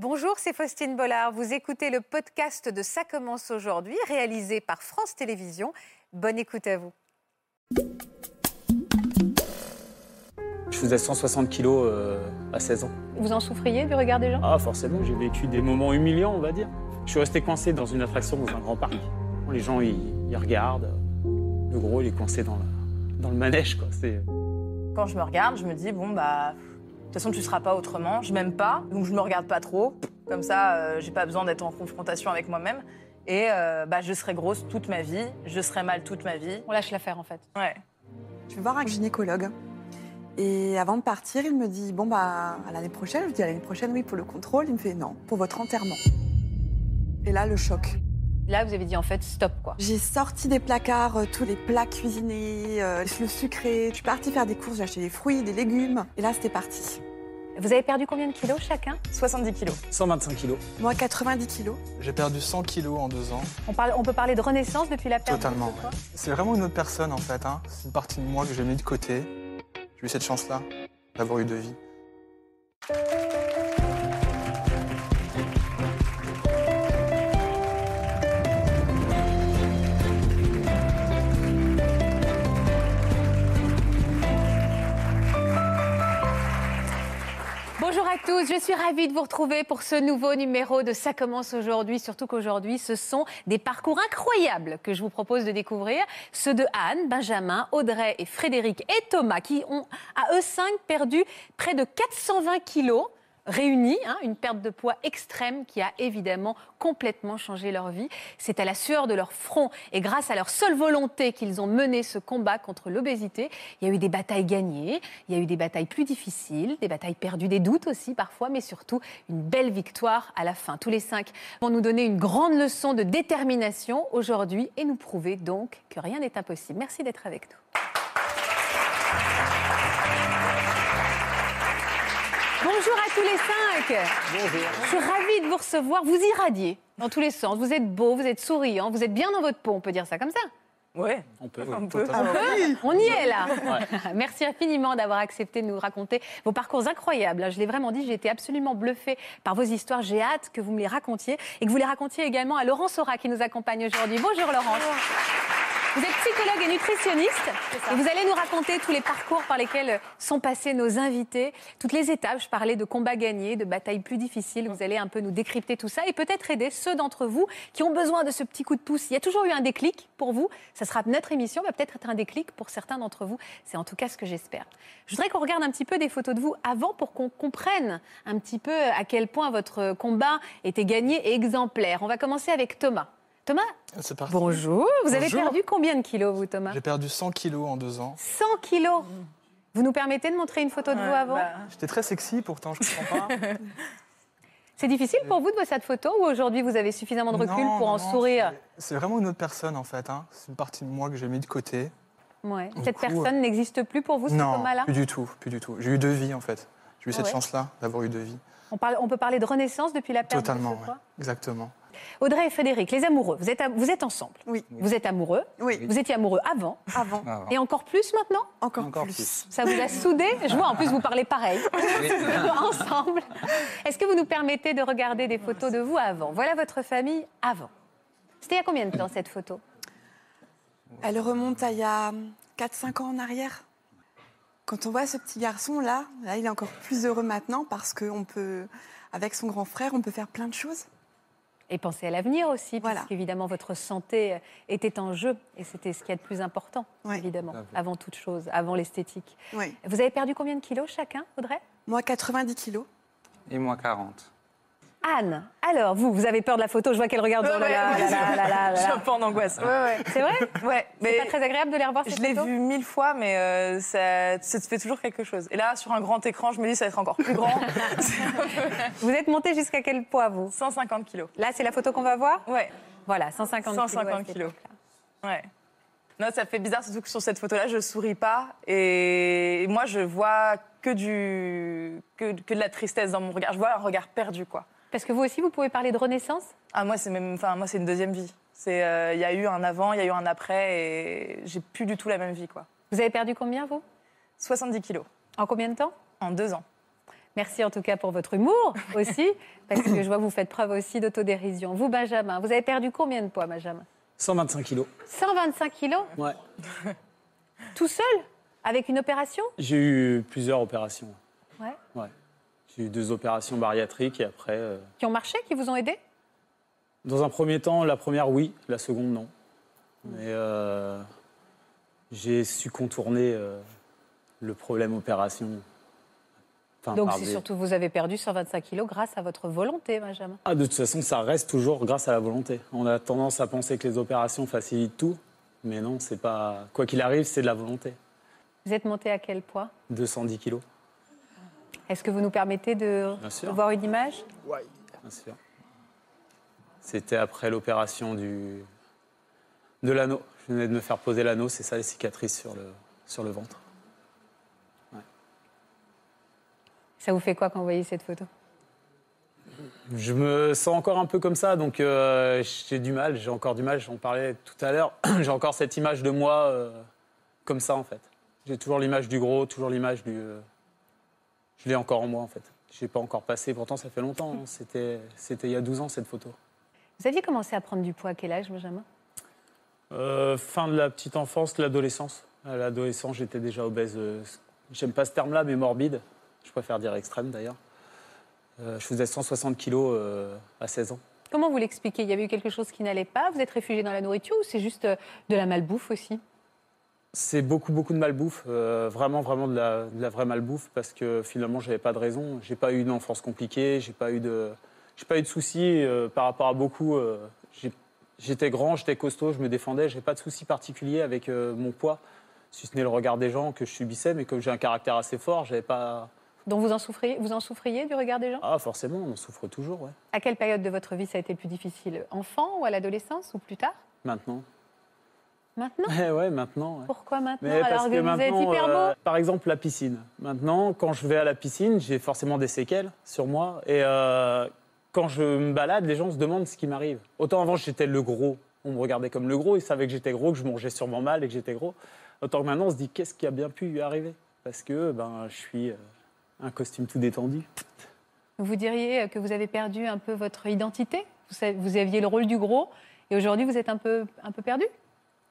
Bonjour, c'est Faustine Bollard. Vous écoutez le podcast de Ça commence aujourd'hui, réalisé par France Télévisions. Bonne écoute à vous. Je faisais 160 kilos euh, à 16 ans. Vous en souffriez du regard des gens? Ah, forcément, j'ai vécu des moments humiliants, on va dire. Je suis resté coincé dans une attraction dans un grand parc. Les gens, ils, ils regardent. Le gros, il est coincé dans le, dans le manège, quoi. C'est... Quand je me regarde, je me dis, bon, bah, toute façon, tu seras pas autrement. Je m'aime pas, donc je me regarde pas trop. Comme ça, euh, j'ai pas besoin d'être en confrontation avec moi-même. Et euh, bah, je serai grosse toute ma vie, je serai mal toute ma vie. On lâche l'affaire en fait. Ouais. Je vais voir un gynécologue. Et avant de partir, il me dit Bon, bah, à l'année prochaine. Je lui dis À l'année prochaine, oui, pour le contrôle. Il me fait Non, pour votre enterrement. Et là, le choc. Là, vous avez dit en fait stop quoi. J'ai sorti des placards euh, tous les plats cuisinés, euh, le sucré. Je suis partie faire des courses, j'ai acheté des fruits, des légumes. Et là, c'était parti. Vous avez perdu combien de kilos chacun? 70 kilos. 125 kilos. Moi, 90 kilos. J'ai perdu 100 kilos en deux ans. on, parle, on peut parler de renaissance depuis la perte Totalement. de C'est vraiment une autre personne en fait. hein. C'est une partie de moi que j'ai mis de côté. J'ai eu cette chance-là d'avoir eu deux vies. Bonjour à tous, je suis ravie de vous retrouver pour ce nouveau numéro de Ça commence aujourd'hui, surtout qu'aujourd'hui ce sont des parcours incroyables que je vous propose de découvrir, ceux de Anne, Benjamin, Audrey et Frédéric et Thomas qui ont à eux cinq perdu près de 420 kilos réunis, hein, une perte de poids extrême qui a évidemment complètement changé leur vie. C'est à la sueur de leur front et grâce à leur seule volonté qu'ils ont mené ce combat contre l'obésité. Il y a eu des batailles gagnées, il y a eu des batailles plus difficiles, des batailles perdues, des doutes aussi parfois, mais surtout une belle victoire à la fin. Tous les cinq vont nous donner une grande leçon de détermination aujourd'hui et nous prouver donc que rien n'est impossible. Merci d'être avec nous. Bonjour à tous les cinq. Je suis ravie de vous recevoir. Vous irradiez dans tous les sens. Vous êtes beau, vous êtes souriant, vous êtes bien dans votre peau, on peut dire ça comme ça. Ouais. On peut. Un peu. totalement. On y est là. Merci infiniment d'avoir accepté de nous raconter vos parcours incroyables. Je l'ai vraiment dit, j'ai été absolument bluffée par vos histoires. J'ai hâte que vous me les racontiez et que vous les racontiez également à Laurent Sora qui nous accompagne aujourd'hui. Bonjour Laurent. Vous êtes psychologue et nutritionniste et vous allez nous raconter tous les parcours par lesquels sont passés nos invités, toutes les étapes. Je parlais de combats gagnés, de batailles plus difficiles. Vous allez un peu nous décrypter tout ça et peut-être aider ceux d'entre vous qui ont besoin de ce petit coup de pouce. Il y a toujours eu un déclic pour vous. Ça sera notre émission, va peut-être être un déclic pour certains d'entre vous. C'est en tout cas ce que j'espère. Je voudrais qu'on regarde un petit peu des photos de vous avant pour qu'on comprenne un petit peu à quel point votre combat était gagné et exemplaire. On va commencer avec Thomas. Thomas, C'est parti. bonjour. Vous avez perdu combien de kilos, vous, Thomas J'ai perdu 100 kilos en deux ans. 100 kilos. Vous nous permettez de montrer une photo de vous avant bah, J'étais très sexy pourtant, je comprends pas. C'est difficile pour vous de voir cette photo ou aujourd'hui vous avez suffisamment de recul Non, pour en non, sourire c'est- vraiment une autre personne en fait. hein. C'est une partie de moi que j'ai mis de côté. Ouais. Du Cette coup, personne n'existe plus pour vous, ce non, Thomas-là plus du tout, plus du tout. J'ai eu deux vies en fait. J'ai eu Ah cette ouais chance-là d'avoir eu deux vies. on, parle- on peut parler de renaissance depuis la perte Totalement, de ce ouais. poids exactement. Audrey et Frédéric, les amoureux, vous êtes, vous êtes ensemble. Oui. Vous êtes amoureux. Oui, Vous étiez amoureux avant avant. et encore plus maintenant Encore, Encore plus. plus. Ça vous a soudé? Je vois, en plus, vous parlez pareil. Ensemble. Est-ce que vous nous permettez de regarder des photos de vous avant? Voilà votre famille avant. C'était il y a combien de temps, cette photo? Elle remonte à il y a 4-5 ans en arrière. Quand on voit ce petit garçon là, là, il est encore plus heureux maintenant parce qu'on peut, avec son grand frère, on peut faire plein de choses. Et penser à l'avenir aussi, Voilà. parce qu'évidemment, votre santé était en jeu. Et c'était ce qu'il y a de plus important, Ouais. évidemment, avant toute chose, avant l'esthétique. Oui. Vous avez perdu combien de kilos chacun, Audrey? Moi, 90 kilos. Et moi 40. Anne, alors vous, vous avez peur de la photo, je vois qu'elle regarde. Oh là là là Je suis un peu en angoisse. Ouais, ouais. C'est vrai? Ouais, C'est pas très agréable de les revoir ces je l'ai vu mille fois, mais euh, ça, ça te fait toujours quelque chose. Et là, sur un grand écran, je me dis ça va être encore plus grand. Vous êtes monté jusqu'à quel poids, vous? 150 kilos. Là, c'est la photo qu'on va voir? Ouais, Voilà, 150 kilos. 150 à cette kilos. ouais. Non, ça fait bizarre, surtout que sur cette photo-là, je souris pas. Et moi, je vois que, du... que, que de la tristesse dans mon regard. Je vois un regard perdu, quoi. Parce que vous aussi, vous pouvez parler de renaissance? Ah, moi, c'est même, enfin, moi, c'est une deuxième vie. C'est, euh, il y a eu un avant, il y a eu un après, et j'ai plus du tout la même vie, quoi. Vous avez perdu combien, vous? 70 kilos En combien de temps? En deux ans. Merci en tout cas pour votre humour aussi, parce que je vois que vous faites preuve aussi d'autodérision. Vous, Benjamin, vous avez perdu combien de poids, Benjamin? 125 kilos. 125 kilos? Ouais. Tout seul? Avec une opération? J'ai eu plusieurs opérations. Ouais. Ouais. J'ai eu deux opérations bariatriques et après. euh, Qui ont marché, qui vous ont aidé? Dans un premier temps, la première, oui. La seconde, non. Mais euh, j'ai su contourner euh, le problème opération. Enfin, Donc par c'est des- surtout vous avez perdu 125 kilos grâce à votre volonté, Benjamin. Ah, de toute façon, ça reste toujours grâce à la volonté. On a tendance à penser que les opérations facilitent tout, mais non, c'est pas. Quoi qu'il arrive, c'est de la volonté. Vous êtes monté à quel poids? 210 kilos, Est-ce que vous nous permettez de, voir une image? Bien sûr. C'était après l'opération du de l'anneau. Je venais de me faire poser l'anneau, c'est ça les cicatrices sur le sur le ventre. Ça vous fait quoi quand vous voyez cette photo? Je me sens encore un peu comme ça, donc euh, j'ai du mal, j'ai encore du mal, j'en parlais tout à l'heure, j'ai encore cette image de moi euh, comme ça en fait. J'ai toujours l'image du gros, toujours l'image du... euh, je l'ai encore en moi en fait. Je n'ai pas encore passé, pourtant ça fait longtemps, hein. c'était c'était il y a 12 ans cette photo. Vous aviez commencé à prendre du poids à quel âge, Benjamin? Euh, fin de la petite enfance, l'adolescence. À l'adolescence, j'étais déjà obèse. euh, J'aime pas ce terme-là, mais morbide. Je préfère dire extrême d'ailleurs. Euh, je faisais 160 kilos à 16 ans. Comment vous l'expliquez? Il y avait eu quelque chose qui n'allait pas? Vous êtes réfugié dans la nourriture ou c'est juste de la malbouffe aussi? C'est beaucoup, beaucoup de malbouffe, euh, vraiment, vraiment de la, de la vraie malbouffe, parce que finalement, j'avais pas de raison. J'ai pas eu une enfance compliquée, j'ai pas eu de, j'ai pas eu de soucis euh, par rapport à beaucoup. euh, j'étais grand, j'étais costaud, je me défendais, j'ai pas de soucis particuliers avec mon poids, si ce n'est le regard des gens que je subissais, mais comme j'ai un caractère assez fort, j'avais pas. Donc vous en souffriez, vous en souffriez du regard des gens? Ah, forcément, on en souffre toujours, ouais. À quelle période de votre vie ça a été le plus difficile? Enfant ou à l'adolescence ou plus tard? Maintenant. Maintenant Ouais, ouais, maintenant. ouais. Pourquoi maintenant Mais parce que que vous êtes maintenant, hyper beau euh, par exemple, la piscine. Maintenant, quand je vais à la piscine, j'ai forcément des séquelles sur moi. Et euh, quand je me balade, les gens se demandent ce qui m'arrive. Autant avant, j'étais le gros. On me regardait comme le gros. Ils savaient que j'étais gros, que je mangeais sûrement mal et que j'étais gros. Autant que maintenant, on se dit qu'est-ce qui a bien pu lui arriver? Parce que ben, je suis euh, un costume tout détendu. Vous diriez que vous avez perdu un peu votre identité? Vous aviez le rôle du gros et aujourd'hui vous êtes un peu, un peu perdu?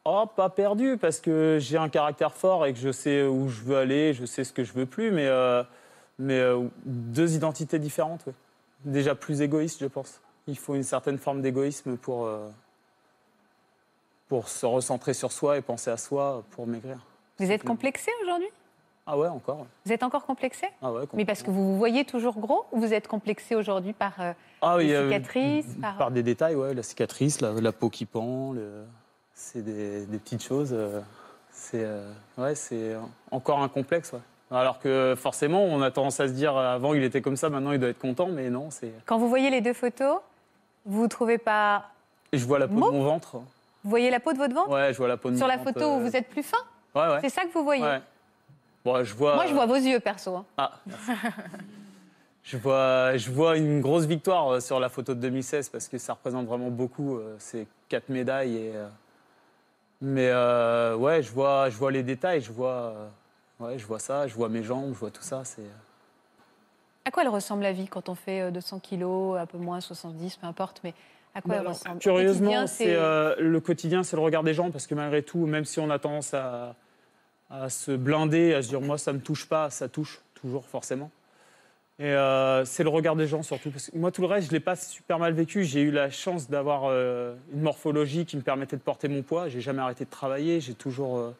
Oh, pas perdu, parce que j'ai un caractère fort et que je sais où je veux aller, je sais ce que je veux plus, mais, euh, mais euh, deux identités différentes, ouais. Déjà plus égoïste, je pense. Il faut une certaine forme d'égoïsme pour, euh, pour se recentrer sur soi et penser à soi pour maigrir. Vous êtes complexé aujourd'hui? Ah ouais, encore. ouais. Vous êtes encore complexé? Ah ouais, Mais parce que vous vous voyez toujours gros ou vous êtes complexé aujourd'hui par ah, oui, cicatrices par... Par des détails, ouais, la cicatrice, la, la peau qui pend, le- c'est des, des petites choses. euh, c'est euh, ouais, c'est encore un complexe. ouais. Alors que forcément, on a tendance à se dire euh, avant il était comme ça, maintenant il doit être content, mais non, c'est. Quand vous voyez les deux photos, vous ne trouvez pas... Et je vois la peau Mot de mon ventre. Vous voyez la peau de votre ventre Ouais, je vois la peau de Sur mon la ventre, photo où vous êtes plus fin Ouais, ouais. C'est ça que vous voyez ouais. Bon, je vois. Moi je vois vos yeux perso. hein. Ah, je, vois, je vois une grosse victoire sur la photo de 2016 parce que ça représente vraiment beaucoup. C'est quatre médailles. Et, mais euh, ouais, je vois, je vois les détails. Je vois, euh, ouais, je vois ça. Je vois mes jambes. Je vois tout ça. C'est. À quoi elle ressemble la vie quand on fait euh, 200 kilos, un peu moins, 70, peu importe, mais à quoi Bah elle alors, ressemble? Curieusement, c'est euh, le quotidien, c'est le regard des gens, parce que malgré tout, même si on a tendance à, à se blinder, à se dire moi ça me touche pas, ça touche toujours forcément. Et euh, c'est le regard des gens surtout, parce que moi tout le reste je l'ai pas super mal vécu. J'ai eu la chance d'avoir euh, une morphologie qui me permettait de porter mon poids. J'ai jamais arrêté de travailler. J'ai toujours. euh,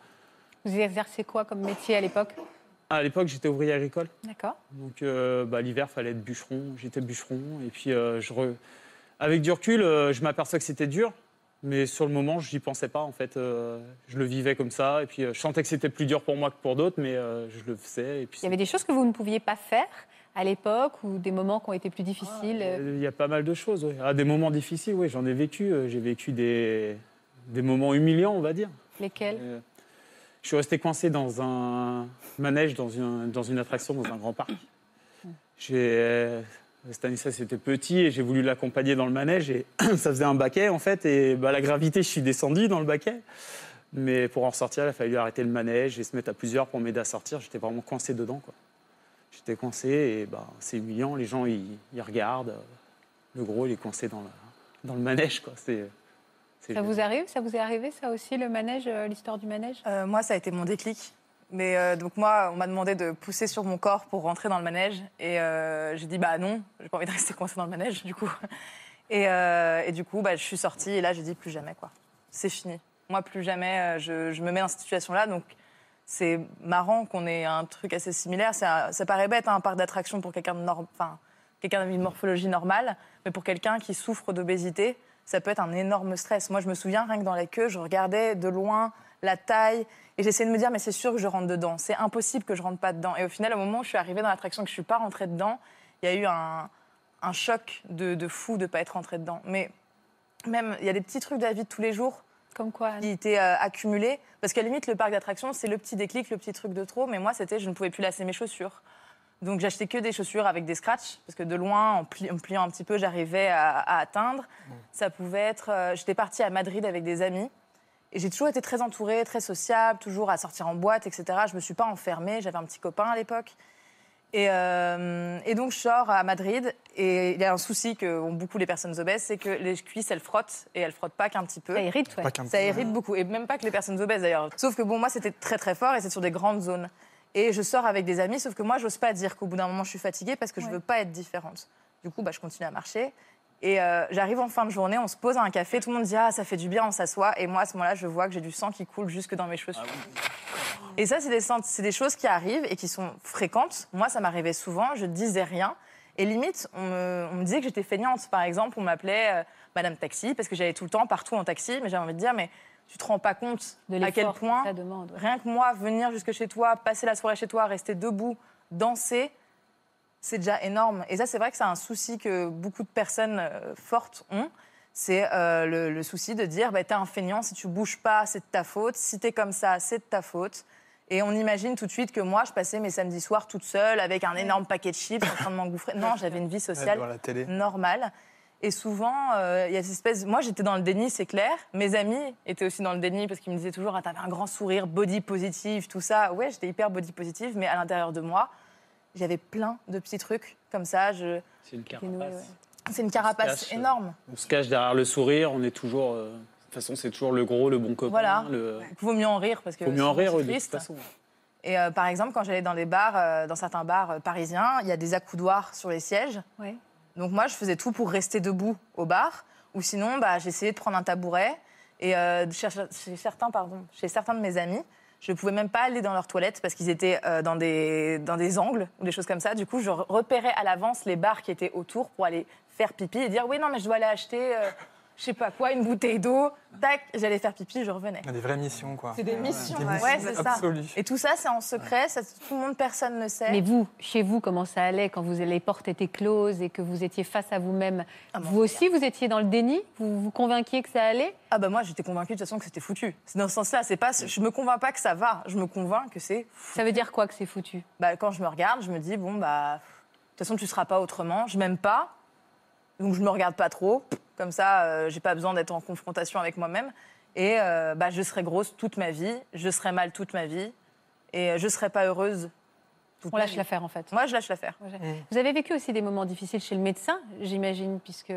Vous exercez quoi comme métier à l'époque? À l'époque, j'étais ouvrier agricole. D'accord. Donc euh, bah, l'hiver, fallait être bûcheron. J'étais bûcheron. Et puis, je re- avec du recul, je m'aperçois que c'était dur. Mais sur le moment, je n'y pensais pas. En fait, je le vivais comme ça. Et puis, je sentais que c'était plus dur pour moi que pour d'autres, mais je le faisais. Et puis, Il y avait des choses que vous ne pouviez pas faire? À l'époque ou des moments qui ont été plus difficiles euh, Euh, Il y a pas mal de choses. oui. Ah, des moments difficiles, oui, j'en ai vécu. Euh, J'ai vécu des, des moments humiliants, on va dire. Lesquels Euh, je suis resté coincé dans un manège, dans une, dans une attraction, dans un grand parc. J'ai, euh, Stanislas était petit et j'ai voulu l'accompagner dans le manège et ça faisait un baquet en fait. Et bah, la gravité, je suis descendu dans le baquet. Mais pour en sortir, il a fallu arrêter le manège et se mettre à plusieurs pour m'aider à sortir. J'étais vraiment coincé dedans. Quoi. J'étais coincé et bah, c'est humiliant. Les gens, ils, ils regardent. Le gros, il est coincé dans, la- dans le manège. Quoi. C'est, Ça vous arrive? Ça vous est arrivé, ça aussi, le manège, euh, l'histoire du manège? Euh, moi, ça a été mon déclic. Mais euh, donc moi, on m'a demandé de pousser sur mon corps pour rentrer dans le manège. Et euh, j'ai dit, bah non, j'ai pas envie de rester coincée dans le manège, du coup. Et, euh, et du coup, bah, je suis sortie et là, j'ai dit, plus jamais, quoi. C'est fini. Moi, plus jamais, je, je me mets dans cette situation-là. Donc, c'est marrant qu'on ait un truc assez similaire. Ça paraît bête, hein, un parc d'attraction pour quelqu'un enfin, quelqu'un avec une morphologie normale. Mais pour quelqu'un qui souffre d'obésité, ça peut être un énorme stress. Moi, je me souviens, rien que dans la queue, je regardais de loin la taille et j'essayais de me dire, mais c'est sûr que je rentre dedans. C'est impossible que je rentre pas dedans. Et au final, au moment où je suis arrivée dans l'attraction que je suis pas rentrée dedans, il y a eu un, choc de, de fou de pas être rentrée dedans. Mais même, il y a des petits trucs de la vie de tous les jours Comme quoi Anne qui étaient euh, accumulés. Parce qu'à la limite, le parc d'attractions, c'est le petit déclic, le petit truc de trop. Mais moi, c'était, je ne pouvais plus lasser mes chaussures. Donc j'achetais que des chaussures avec des scratchs, parce que de loin, en, pli- en pliant un petit peu, j'arrivais à, à atteindre. Ça pouvait être... euh, J'étais partie à Madrid avec des amis. Et j'ai toujours été très entourée, très sociable, toujours à sortir en boîte, etc. Je ne me suis pas enfermée, j'avais un petit copain à l'époque. Et, euh, et donc je sors à Madrid, et il y a un souci que ont beaucoup les personnes obèses, c'est que les cuisses, elles frottent, et elles frottent pas qu'un petit peu. Ça irrite, ouais. Ça irrite beaucoup, et même pas que les personnes obèses d'ailleurs. Sauf que bon, moi c'était très très fort et c'est sur des grandes zones. Et je sors avec des amis, sauf que moi j'ose pas dire qu'au bout d'un moment je suis fatiguée parce que je Ouais. veux pas être différente. Du coup, bah, je continue à marcher. Et euh, j'arrive en fin de journée, on se pose à un café, tout le monde dit Ah, ça fait du bien, on s'assoit. Et moi à ce moment-là, je vois que j'ai du sang qui coule jusque dans mes chaussures. Et ça, c'est des, sens- c'est des choses qui arrivent et qui sont fréquentes. Moi, ça m'arrivait souvent, je disais rien. Et limite, on me, on me disait que j'étais feignante. Par exemple, on m'appelait euh, Madame Taxi parce que j'allais tout le temps partout en taxi. Mais j'avais envie de dire, mais tu te rends pas compte De à quel que point ça demande. ouais. rien que moi, venir jusque chez toi, passer la soirée chez toi, rester debout, danser, c'est déjà énorme. Et ça, c'est vrai que c'est un souci que beaucoup de personnes euh, fortes ont. C'est euh, le, le souci de dire, bah, t'es un feignant, si tu bouges pas, c'est de ta faute. Si t'es comme ça, c'est de ta faute. Et on imagine tout de suite que moi, je passais mes samedis soirs toute seule avec un énorme paquet de chips en train de m'engouffrer. Non, j'avais une vie sociale normale. Et souvent, euh, il y a cette espèce. Moi, j'étais dans le déni, c'est clair. Mes amis étaient aussi dans le déni parce qu'ils me disaient toujours ah, T'avais un grand sourire, body positive, tout ça. Ouais, j'étais hyper body positive, mais à l'intérieur de moi, j'avais plein de petits trucs comme ça. Je... C'est une carapace. ouais. C'est une carapace cache, euh, énorme. On se cache derrière le sourire. On est toujours. euh, de toute façon, c'est toujours le gros, le bon copain. Voilà. Le... Il vaut mieux en rire parce que. Faut mieux en rire de toute façon. Et euh, par exemple, quand j'allais dans les bars, euh, dans certains bars euh, parisiens, il y a des accoudoirs sur les sièges. Ouais. Donc moi, je faisais tout pour rester debout au bar, ou sinon, bah, j'essayais de prendre un tabouret. Et euh, chez, chez certains, pardon, chez certains de mes amis, je ne pouvais même pas aller dans leurs toilettes parce qu'ils étaient euh, dans, des, dans des angles ou des choses comme ça. Du coup, je repérais à l'avance les bars qui étaient autour pour aller faire pipi et dire oui, non, mais je dois aller acheter, euh, je sais pas quoi, une bouteille d'eau. Tac, j'allais faire pipi, je revenais. Des vraies missions, quoi. C'est des missions, Des ouais, missions c'est ça. Et tout ça, c'est en secret, ça, tout le monde, personne ne sait. Mais vous, chez vous, comment ça allait quand vous, les portes étaient closes et que vous étiez face à vous-même? Ah bon, Vous aussi, vous étiez dans le déni? Vous vous convainquiez que ça allait? Ah bah moi j'étais convaincue de toute façon que c'était foutu. C'est dans ce sens-là, c'est pas, je me convainc pas que ça va, je me convainc que c'est. Ça veut dire quoi que c'est foutu? Bah, quand je me regarde, je me dis bon bah de toute façon tu seras pas autrement. Je m'aime pas, donc je me regarde pas trop. Comme ça, euh, j'ai pas besoin d'être en confrontation avec moi-même. Et euh, bah je serai grosse toute ma vie, je serai mal toute ma vie, et euh, je serai pas heureuse. toute On ma lâche l'affaire en fait. Moi je lâche l'affaire. Vous avez vécu aussi des moments difficiles chez le médecin, j'imagine, puisque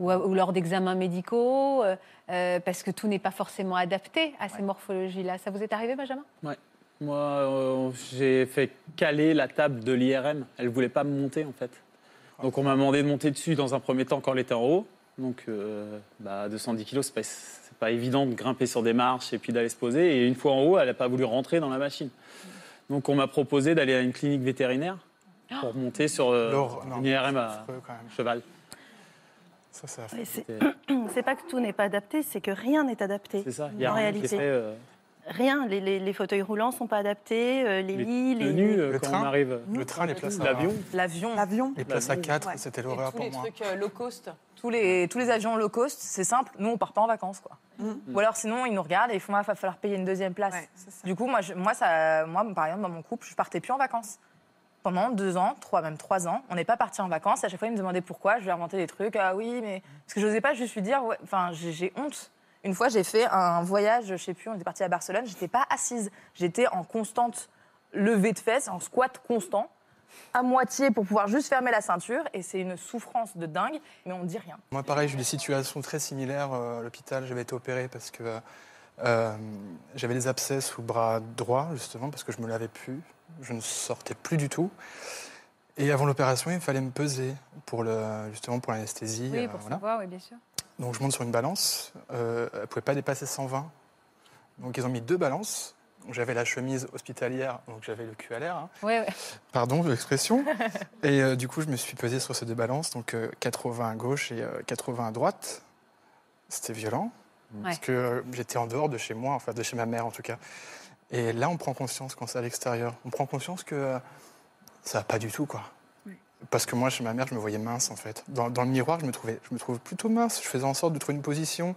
ou, ou lors d'examens médicaux, euh, parce que tout n'est pas forcément adapté à ces morphologies-là. Ça vous est arrivé, Benjamin? Moi, euh, j'ai fait caler la table de l'IRM. Elle voulait pas me monter, en fait. Donc, on m'a demandé de monter dessus dans un premier temps quand elle était en haut. Donc, euh, bah, 210 kilos, c'est pas, pas évident de grimper sur des marches et puis d'aller se poser. Et une fois en haut, elle n'a pas voulu rentrer dans la machine. Donc, on m'a proposé d'aller à une clinique vétérinaire pour monter sur euh, une IRM à cheval. Ça, ça Oui, c'est pas que tout n'est pas adapté, c'est que rien n'est adapté. c'est ça. Il y a En rien qui est réalité. fait, euh, Rien. Les, les- les fauteuils roulants sont pas adaptés, euh, les, les lits, les. tenues, euh, Le quand train on arrive. Le train, les places à... L'avion. L'avion. L'avion. Les places à L'avion. 4, Ouais. c'était l'horreur tous pour les moi. trucs euh, low cost, tous les, tous les avions low cost, c'est simple, nous on part pas en vacances quoi. Ou alors sinon ils nous regardent et ils font ah, va falloir payer une deuxième place. Ouais, c'est ça. Du coup moi, je- moi, ça, moi par exemple dans mon couple je partais plus en vacances. Pendant deux ans, trois même trois ans, on n'est pas parti en vacances. À chaque fois ils me demandaient pourquoi, je lui inventais des trucs. Ah oui mais parce que je n'osais pas juste lui dire, ouais, enfin j'ai j'ai honte. Une fois j'ai fait un voyage, je sais plus, on était parti à Barcelone, j'étais pas assise, j'étais en constante levée de fesses, en squat constant. à moitié pour pouvoir juste fermer la ceinture. Et c'est une souffrance de dingue, mais on ne dit rien. Moi, pareil, j'ai eu des situations très similaires euh, à l'hôpital. J'avais été opéré parce que euh, j'avais des abcès sous le bras droit, justement, parce que je me lavais plus. Je ne sortais plus du tout. Et avant l'opération, il fallait me peser pour le, justement pour l'anesthésie. Oui, euh, pour voilà. savoir, oui, bien sûr. Donc je monte sur une balance. Euh, elle ne pouvait pas dépasser 120. Donc ils ont mis deux balances. J'avais la chemise hospitalière, donc j'avais le cul à l'air. hein. Pardon de l'expression. et euh, du coup, je me suis pesé sur ces deux balances, donc euh, 80 à gauche et euh, 80 à droite. C'était violent, parce que euh, j'étais en dehors de chez moi, enfin de chez ma mère en tout cas. Et là, on prend conscience quand c'est à l'extérieur. On prend conscience que euh, ça va pas du tout, quoi. Parce que moi, chez ma mère, je me voyais mince, en fait. Dans, dans le miroir, je me, trouvais, je me trouve plutôt mince. Je faisais en sorte de trouver une position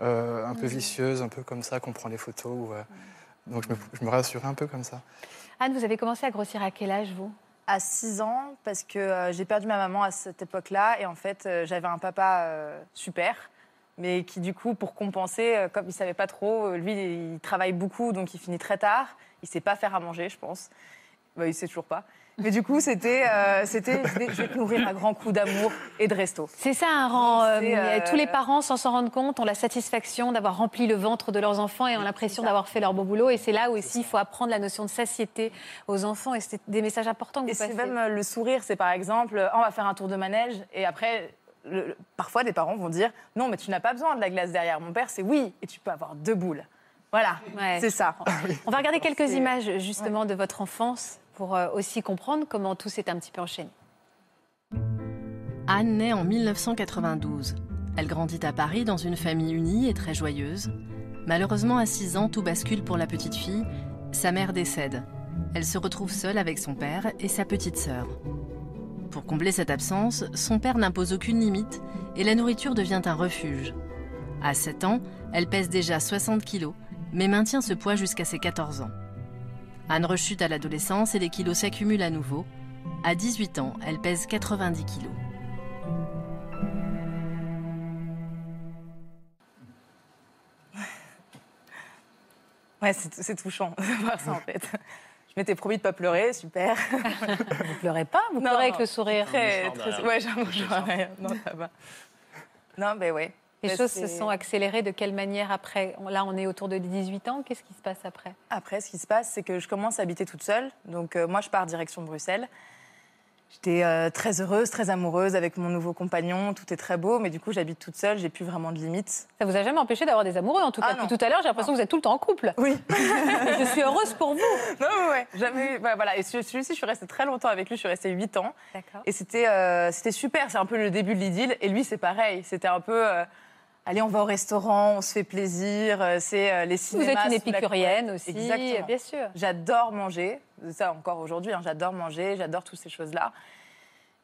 euh, un peu vicieuse, un peu comme ça, qu'on prend les photos. ou, euh, Donc, je me, je me rassurais un peu comme ça. Anne, vous avez commencé à grossir à quel âge, vous? À 6 ans, parce que euh, j'ai perdu ma maman à cette époque-là. Et en fait, euh, j'avais un papa euh, super, mais qui, du coup, pour compenser, euh, comme il savait pas trop, euh, lui, il travaille beaucoup, donc il finit très tard. Il sait pas faire à manger, je pense. Bah, il sait toujours pas. Mais du coup, c'était, euh, c'était, je vais- je vais te nourrir à grands coups d'amour et de resto. C'est ça un rang. euh, C'est, euh, Tous les parents, sans s'en rendre compte, ont la satisfaction d'avoir rempli le ventre de leurs enfants et ont l'impression d'avoir fait leur beau boulot. Et c'est là aussi il faut apprendre la notion de satiété aux enfants. Et c'est des messages importants que Et vous c'est passez. même euh, le sourire, c'est par exemple, on va faire un tour de manège et après, le- le- parfois des parents vont dire non, mais tu n'as pas besoin de la glace derrière. Mon père, c'est oui, et tu peux avoir deux boules. Voilà, Ouais, c'est ça. On va regarder quelques C'est- images justement de votre enfance pour euh, aussi comprendre comment tout s'est un petit peu enchaîné. Anne naît en 1992. Elle grandit à Paris dans une famille unie et très joyeuse. Malheureusement, à 6 ans, tout bascule pour la petite fille. Sa mère décède. Elle se retrouve seule avec son père et sa petite sœur. Pour combler cette absence, son père n'impose aucune limite et la nourriture devient un refuge. À 7 ans, elle pèse déjà 60 kilos, mais maintient ce poids jusqu'à ses 14 ans. Anne rechute à l'adolescence et les kilos s'accumulent à nouveau. À 18 ans, elle pèse 90 kilos. Ouais, c'est touchant de voir ça en fait. Je m'étais promis de pas pleurer, super. Vous pleurez pas Vous Non, pleurez avec le sourire Très, très- ouais, j'ai un. Non, ça va. Non, mais ouais. Les choses se c'est- sont accélérées de quelle manière après? Là, on est autour de 18 ans. Qu'est-ce qui se passe après? Après, ce qui se passe, c'est que je commence à habiter toute seule. Donc, euh, moi, je pars direction Bruxelles. J'étais euh, très heureuse, très amoureuse avec mon nouveau compagnon. Tout est très beau, mais du coup, j'habite toute seule. J'ai plus vraiment de limites. Ça vous a jamais empêché d'avoir des amoureux en tout cas? Ah, non. Depuis tout à l'heure, j'ai l'impression que vous êtes tout le temps en couple. Oui. Je suis heureuse pour vous. non, mais ouais. Jamais. ouais, voilà. Et celui- celui-ci, je suis restée très longtemps avec lui. Je suis restée 8 ans. D'accord. Et c'était euh, c'était super. C'est un peu le début de l'idylle. Et lui, c'est pareil. C'était un peu. euh, Allez, on va au restaurant, on se fait plaisir. euh, C'est euh, les Vous cinémas. êtes une épicurienne aussi, Exactement. bien sûr. J'adore manger, ça encore aujourd'hui, hein, j'adore manger, j'adore toutes ces choses-là.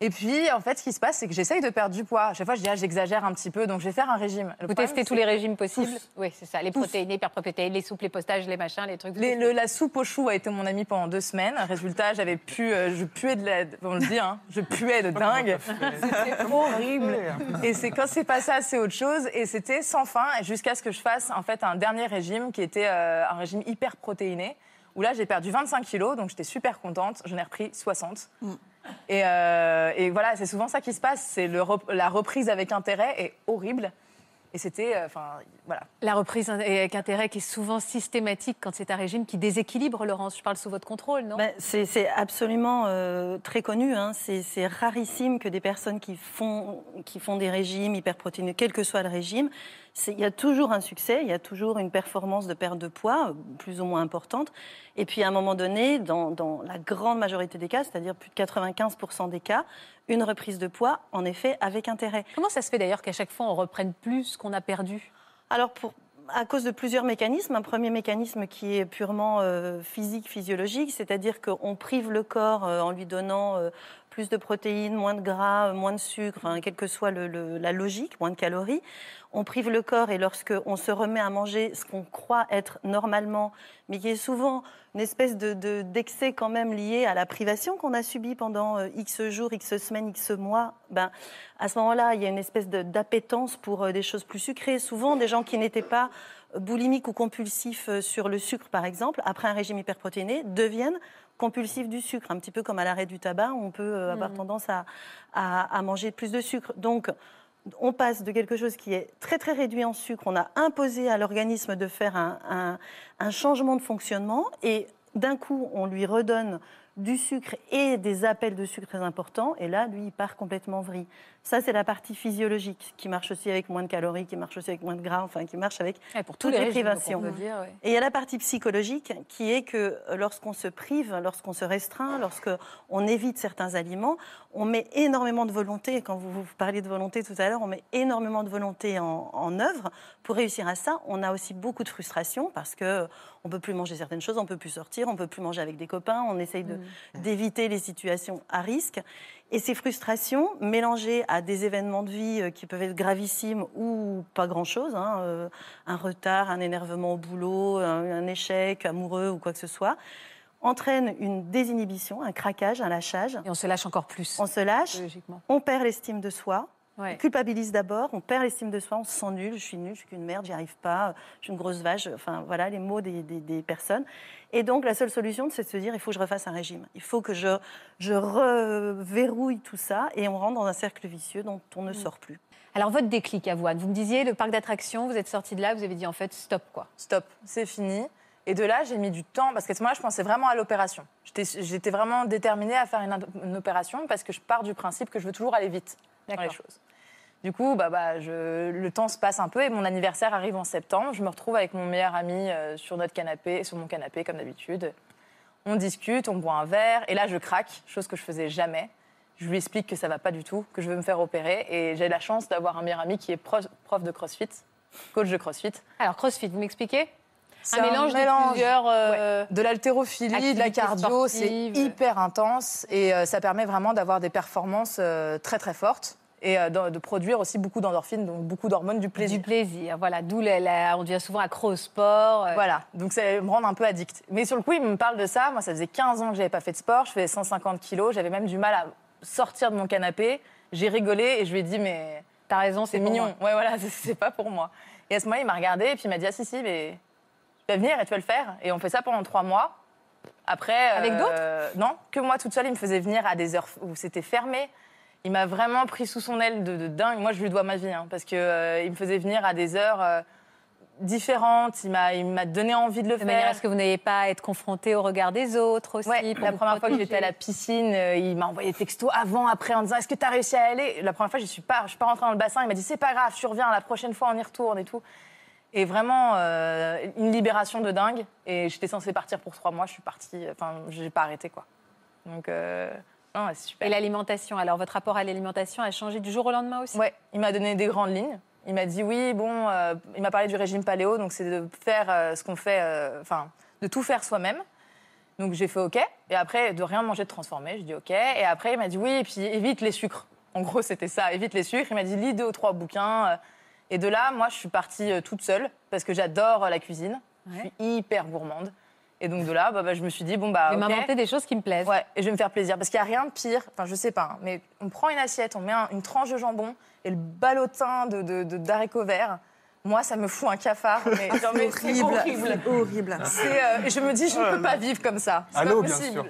Et puis, en fait, ce qui se passe, c'est que j'essaye de perdre du poids. À chaque fois, je dis, ah, j'exagère un petit peu, donc je vais faire un régime. Le Vous problème, testez tous les régimes possibles Tous. Oui, c'est ça. Les Tous. protéines, les hyperprotéines, les soupes, les postages, les machins, les trucs. Les- le- la soupe aux choux a été mon ami pendant deux semaines. Résultat, j'avais pu, euh, je puais de la, on le dit, hein, je puais de dingue. C'était horrible. Et c'est quand c'est pas ça, c'est autre chose. Et c'était sans fin jusqu'à ce que je fasse en fait un dernier régime qui était euh, un régime hyper protéiné. Où là, j'ai perdu 25 kilos, donc j'étais super contente. J'en ai repris 60. Et, euh, et voilà, c'est souvent ça qui se passe. C'est rep- la reprise avec intérêt est horrible. Et c'était, euh, enfin, voilà. La reprise avec intérêt qui est souvent systématique quand c'est un régime qui déséquilibre, Laurence. Je parle sous votre contrôle, non? Ben, c'est absolument euh, très connu. hein. C'est rarissime que des personnes qui font, qui font des régimes hyperprotéinés, quel que soit le régime, il y a toujours un succès, il y a toujours une performance de perte de poids, plus ou moins importante. Et puis à un moment donné, dans, dans la grande majorité des cas, c'est-à-dire plus de 95% des cas, une reprise de poids, en effet, avec intérêt. Comment ça se fait d'ailleurs qu'à chaque fois on reprenne plus qu'on a perdu? Alors, pour, à cause de plusieurs mécanismes. Un premier mécanisme qui est purement euh, physique, physiologique, c'est-à-dire qu'on prive le corps euh, en lui donnant euh, plus de protéines, moins de gras, euh, moins de sucre, hein, quelle que soit la logique, moins de calories. On prive le corps et lorsqu'on se remet à manger ce qu'on croit être normalement, mais qui est souvent une espèce de- de- d'excès quand même lié à la privation qu'on a subie pendant euh, X jours, X semaines, X mois, ben, à ce moment-là, il y a une espèce d'appétence pour euh, des choses plus sucrées. Souvent, des gens qui n'étaient pas boulimiques ou compulsifs sur le sucre, par exemple, après un régime hyperprotéiné, deviennent compulsif du sucre, un petit peu comme à l'arrêt du tabac, on peut euh, avoir tendance à, à- à manger plus de sucre. Donc, on passe de quelque chose qui est très très réduit en sucre, on a imposé à l'organisme de faire un, un- un changement de fonctionnement et d'un coup on lui redonne du sucre et des appels de sucre très importants et là lui il part complètement vrille. Ça c'est la partie physiologique qui marche aussi avec moins de calories, qui marche aussi avec moins de gras, enfin qui marche avec Ouais, pour toutes les privations. dire, ouais. et il y a la partie psychologique qui est que euh, lorsqu'on se prive, lorsqu'on se restreint, lorsqu'on évite certains aliments, on met énormément de volonté. Quand vous, vous parliez de volonté tout à l'heure, on met énormément de volonté en, en œuvre. Pour réussir à ça, on a aussi beaucoup de frustration parce que on peut plus manger certaines choses, on peut plus sortir, on peut plus manger avec des copains, on essaye de- d'éviter les situations à risque. Et ces frustrations, mélangées à des événements de vie euh, qui peuvent être gravissimes ou pas grand-chose, hein, euh, un retard, un énervement au boulot, un, échec amoureux ou quoi que ce soit, entraînent une désinhibition, un craquage, un lâchage. Et on se lâche encore plus. On se lâche, on perd l'estime de soi, Ouais. on culpabilise d'abord, on perd l'estime de soi, on se sent nul, je suis nul, je suis qu'une merde, j'y arrive pas, je suis une grosse vache, enfin voilà les mots des, des- des personnes. Et donc la seule solution, c'est de se dire il faut que je refasse un régime, il faut que je, je reverrouille tout ça et on rentre dans un cercle vicieux dont on Mm. ne sort plus. Alors, votre déclic, Avoine, vous me disiez, le parc d'attractions, vous êtes sorti de là, vous avez dit en fait stop, quoi. stop, c'est fini. Et de là, j'ai mis du temps parce que moi, je pensais vraiment à l'opération. J'étais- J'étais vraiment déterminée à faire une, une opération parce que je pars du principe que je veux toujours aller vite dans les choses. Du coup, bah, bah, je- le temps se passe un peu et mon anniversaire arrive en septembre. Je me retrouve avec mon meilleur ami euh, sur notre canapé, sur mon canapé comme d'habitude. On discute, on boit un verre et là, je craque, chose que je faisais jamais. Je lui explique que ça va pas du tout, que je veux me faire opérer et j'ai la chance d'avoir un meilleur ami qui est prof, prof de CrossFit, coach de CrossFit. Alors, CrossFit, vous m'expliquez? C'est un, mélange de mélange, plusieurs. euh, de l'haltérophilie, de la cardio, c'est hyper intense et euh, ça permet vraiment d'avoir des performances euh, très très fortes et euh, de, produire aussi beaucoup d'endorphines, donc beaucoup d'hormones du plaisir. Du plaisir, voilà. D'où on devient souvent accro au sport. euh, Voilà, donc ça me rend un peu addict. Mais sur le coup, il me parle de ça. Moi, ça faisait 15 ans que j'avais pas fait de sport. Je faisais 150 kilos. J'avais même du mal à sortir de mon canapé. J'ai rigolé et je lui ai dit, mais T'as raison, c'est mignon. moi. Ouais, voilà, c'est- pas pour moi. Et à ce moment-là, il m'a regardé et puis il m'a dit, ah si, si, mais tu vas venir et tu vas le faire. Et on fait ça pendant trois mois. Après. Avec euh, Non, que moi toute seule, il me faisait venir à des heures où c'était fermé. Il m'a vraiment pris sous son aile de, de dingue. Moi, je lui dois ma vie, hein, parce qu'il il me faisait venir à des heures euh, différentes. Il m'a il m'a donné envie de le De manière faire. à ce que vous n'ayez pas à être confronté au regard des autres aussi. Ouais, pour la première fois que j'étais à la piscine, euh, il m'a envoyé des textos avant, après, en disant Est-ce que tu as réussi à aller? La première fois, je suis pas, je suis pas rentrée dans le bassin. Il m'a dit C'est pas grave, tu reviens, la prochaine fois, on y retourne et tout. Et vraiment, euh, une libération de dingue. Et j'étais censée partir pour trois mois, je suis partie, enfin, j'ai pas arrêté, quoi. Donc, super. Et l'alimentation, alors votre rapport à l'alimentation a changé du jour au lendemain aussi? Ouais, il m'a donné des grandes lignes. Il m'a dit oui, bon, euh, il m'a parlé du régime paléo, donc c'est de faire euh, ce qu'on fait, euh, enfin, de tout faire soi-même. Donc j'ai fait OK. Et après, de rien manger de transformé, je dis OK. Et après, il m'a dit oui, et puis évite les sucres. En gros, c'était ça, évite les sucres. Il m'a dit lis deux ou trois bouquins. Et de là, moi, je suis partie toute seule parce que j'adore la cuisine. Je suis hyper gourmande. Et donc de là, bah, bah, je me suis dit bon bah. Je vais m'inventer des choses qui me plaisent. Ouais, et je vais me faire plaisir. Parce qu'il n'y a rien de pire, enfin je sais pas, hein, mais on prend une assiette, on met un- une tranche de jambon et le ballotin de, de, de- d'haricots verts. Moi, ça me fout un cafard. Mais, c'est horrible. Horrible. Euh, et je me dis, je ne peux pas vivre comme ça. C'est pas bien possible.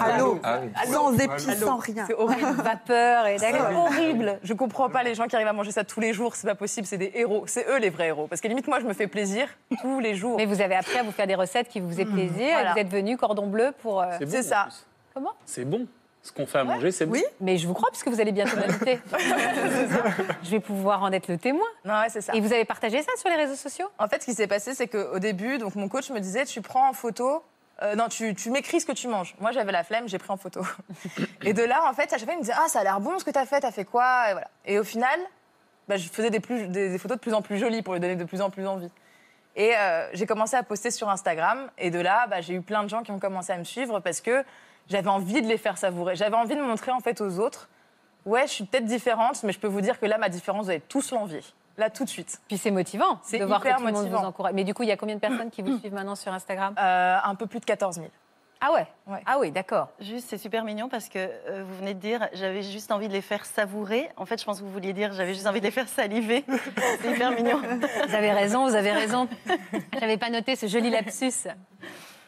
À l'eau, Ah sans épices, sans rien. C'est horrible. Vapeur et C'est d'accord. horrible. Je comprends pas les gens qui arrivent à manger ça tous les jours. C'est pas possible. C'est des héros. C'est eux les vrais héros. Parce que limite, moi, je me fais plaisir tous les jours. Mais vous avez appris à vous faire des recettes qui vous faisaient plaisir. et Voilà. Vous êtes venu cordon bleu pour. euh, C'est bon, ça. Comment? C'est bon. Ce qu'on fait à manger, c'est bon. Oui. Mais je vous crois puisque vous allez bientôt m'inviter. je vais pouvoir en être le témoin. Non, ouais, c'est ça. Et vous avez partagé ça sur les réseaux sociaux? En fait, ce qui s'est passé, c'est qu'au début, donc mon coach me disait, tu prends en photo. euh, non, tu, tu m'écris ce que tu manges. Moi, j'avais la flemme, j'ai pris en photo. et de là, en fait, à chaque fois, il me disait, ah, ça a l'air bon ce que tu as fait, tu as fait quoi? Et voilà. Et au final, bah, je faisais des, plus, des, des photos de plus en plus jolies pour lui donner de plus en plus envie. Et euh, j'ai commencé à poster sur Instagram. Et de là, bah, j'ai eu plein de gens qui ont commencé à me suivre parce que j'avais envie de les faire savourer. J'avais envie de montrer en fait aux autres, ouais, je suis peut-être différente, mais je peux vous dire que là, ma différence, vous allez tous l'envier. Là, tout de suite. Puis c'est motivant C'est de voir que tout le monde vous motivant. encourage. Mais du coup, il y a combien de personnes qui vous suivent maintenant sur Instagram Euh, un peu plus de 14 000. Ah ouais, Ouais. Ah oui, d'accord. Juste, c'est super mignon parce que euh, vous venez de dire, j'avais juste envie de les faire savourer. En fait, je pense que vous vouliez dire, j'avais juste envie de les faire saliver. c'est hyper mignon. Vous avez raison, vous avez raison. J'avais pas noté ce joli lapsus.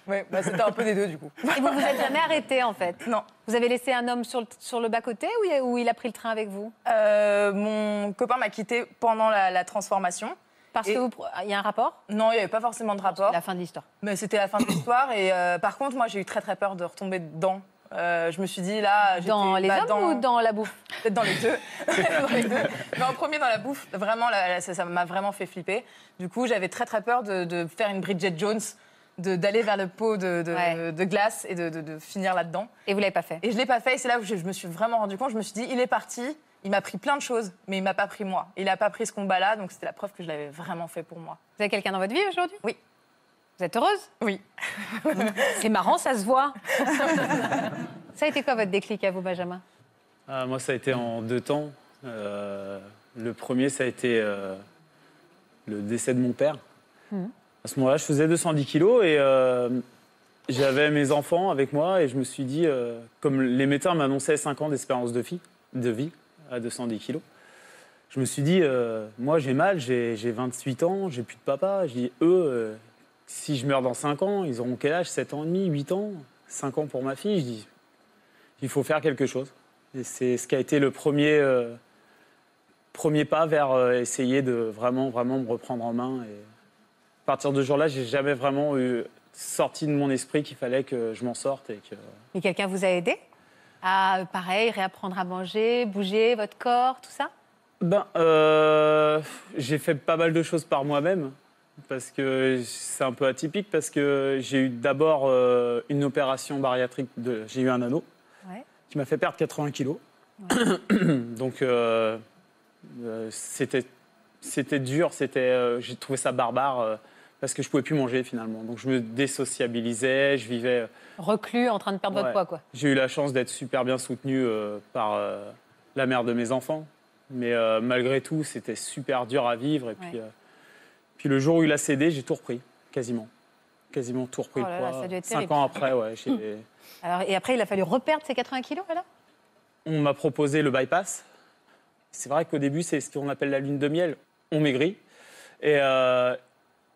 Ouais, bah, c'était un peu des deux du coup. Et vous vous êtes jamais arrêté en fait? Non. Vous avez laissé un homme sur le, sur le bas-côté ou il, ou il a pris le train avec vous? Euh, mon copain m'a quitté pendant la, la transformation. Parce Et- que vous, il y a un rapport? Non, il n'y avait pas forcément de rapport. La fin de l'histoire. Mais c'était la fin de l'histoire. Et euh, par contre, moi, j'ai eu très très peur de retomber dedans. Euh, je me suis dit là, Dans les bah, hommes dans- ou dans la bouffe? Peut-être dans les deux. Dans les deux. Mais en premier, dans la bouffe, vraiment, là, ça m'a vraiment fait flipper. Du coup, j'avais très très peur de, de faire une Bridget Jones, d'aller vers le pot de, de- Ouais. de glace et de, de- de finir là-dedans. Et vous l'avez pas fait Et je l'ai pas fait. Et c'est là où je, je me suis vraiment rendu compte. Je me suis dit, il est parti. Il m'a pris plein de choses, mais il m'a pas pris moi. Il a pas pris ce combat-là, donc c'était la preuve que je l'avais vraiment fait pour moi. Vous avez quelqu'un dans votre vie aujourd'hui? Oui. Vous êtes heureuse? Oui. C'est marrant, ça se voit. ça a été quoi votre déclic à vous, Benjamin? Ah, moi, ça a été en deux temps. Euh, le premier, ça a été euh, le décès de mon père. Mhm. À ce moment-là, je faisais 210 kilos et euh, j'avais mes enfants avec moi et je me suis dit, euh, comme les médecins m'annonçaient 5 ans d'espérance de vie, de vie à 210 kilos, je me suis dit, euh, moi j'ai mal, j'ai j'ai 28 ans, j'ai plus de papa. Je dis, eux, si je meurs dans 5 ans, ils auront quel âge? 7 ans et demi, 8 ans 5 ans pour ma fille? Je dis, il faut faire quelque chose. Et c'est ce qui a été le premier, premier pas vers essayer de vraiment, vraiment me reprendre en main. À partir de ce jour-là, j'ai jamais vraiment eu sorti de mon esprit qu'il fallait que je m'en sorte et que. Et quelqu'un vous a aidé à, pareil, réapprendre à manger, bouger votre corps, tout ça? Ben, euh, j'ai fait pas mal de choses par moi-même parce que c'est un peu atypique parce que j'ai eu d'abord euh, une opération bariatrique. De, j'ai eu un anneau Ouais. qui m'a fait perdre 80 kilos. Donc euh, euh, c'était c'était dur, c'était euh, j'ai trouvé ça barbare euh, parce que je pouvais plus manger finalement. Donc je me désociabilisais, je vivais. Reclus, en train de perdre votre Ouais. poids, quoi. J'ai eu la chance d'être super bien soutenu euh, par euh, la mère de mes enfants. Mais euh, malgré tout, c'était super dur à vivre. Et puis, Ouais. euh, puis le jour où il a cédé, j'ai tout repris, quasiment. Quasiment tout repris. Oh là là, ça être Cinq terrible. ans après, ouais, Alors, et après, il a fallu reperdre ces 80 kilos, alors? On m'a proposé le bypass. C'est vrai qu'au début, c'est ce qu'on appelle la lune de miel. On maigrit. Et euh,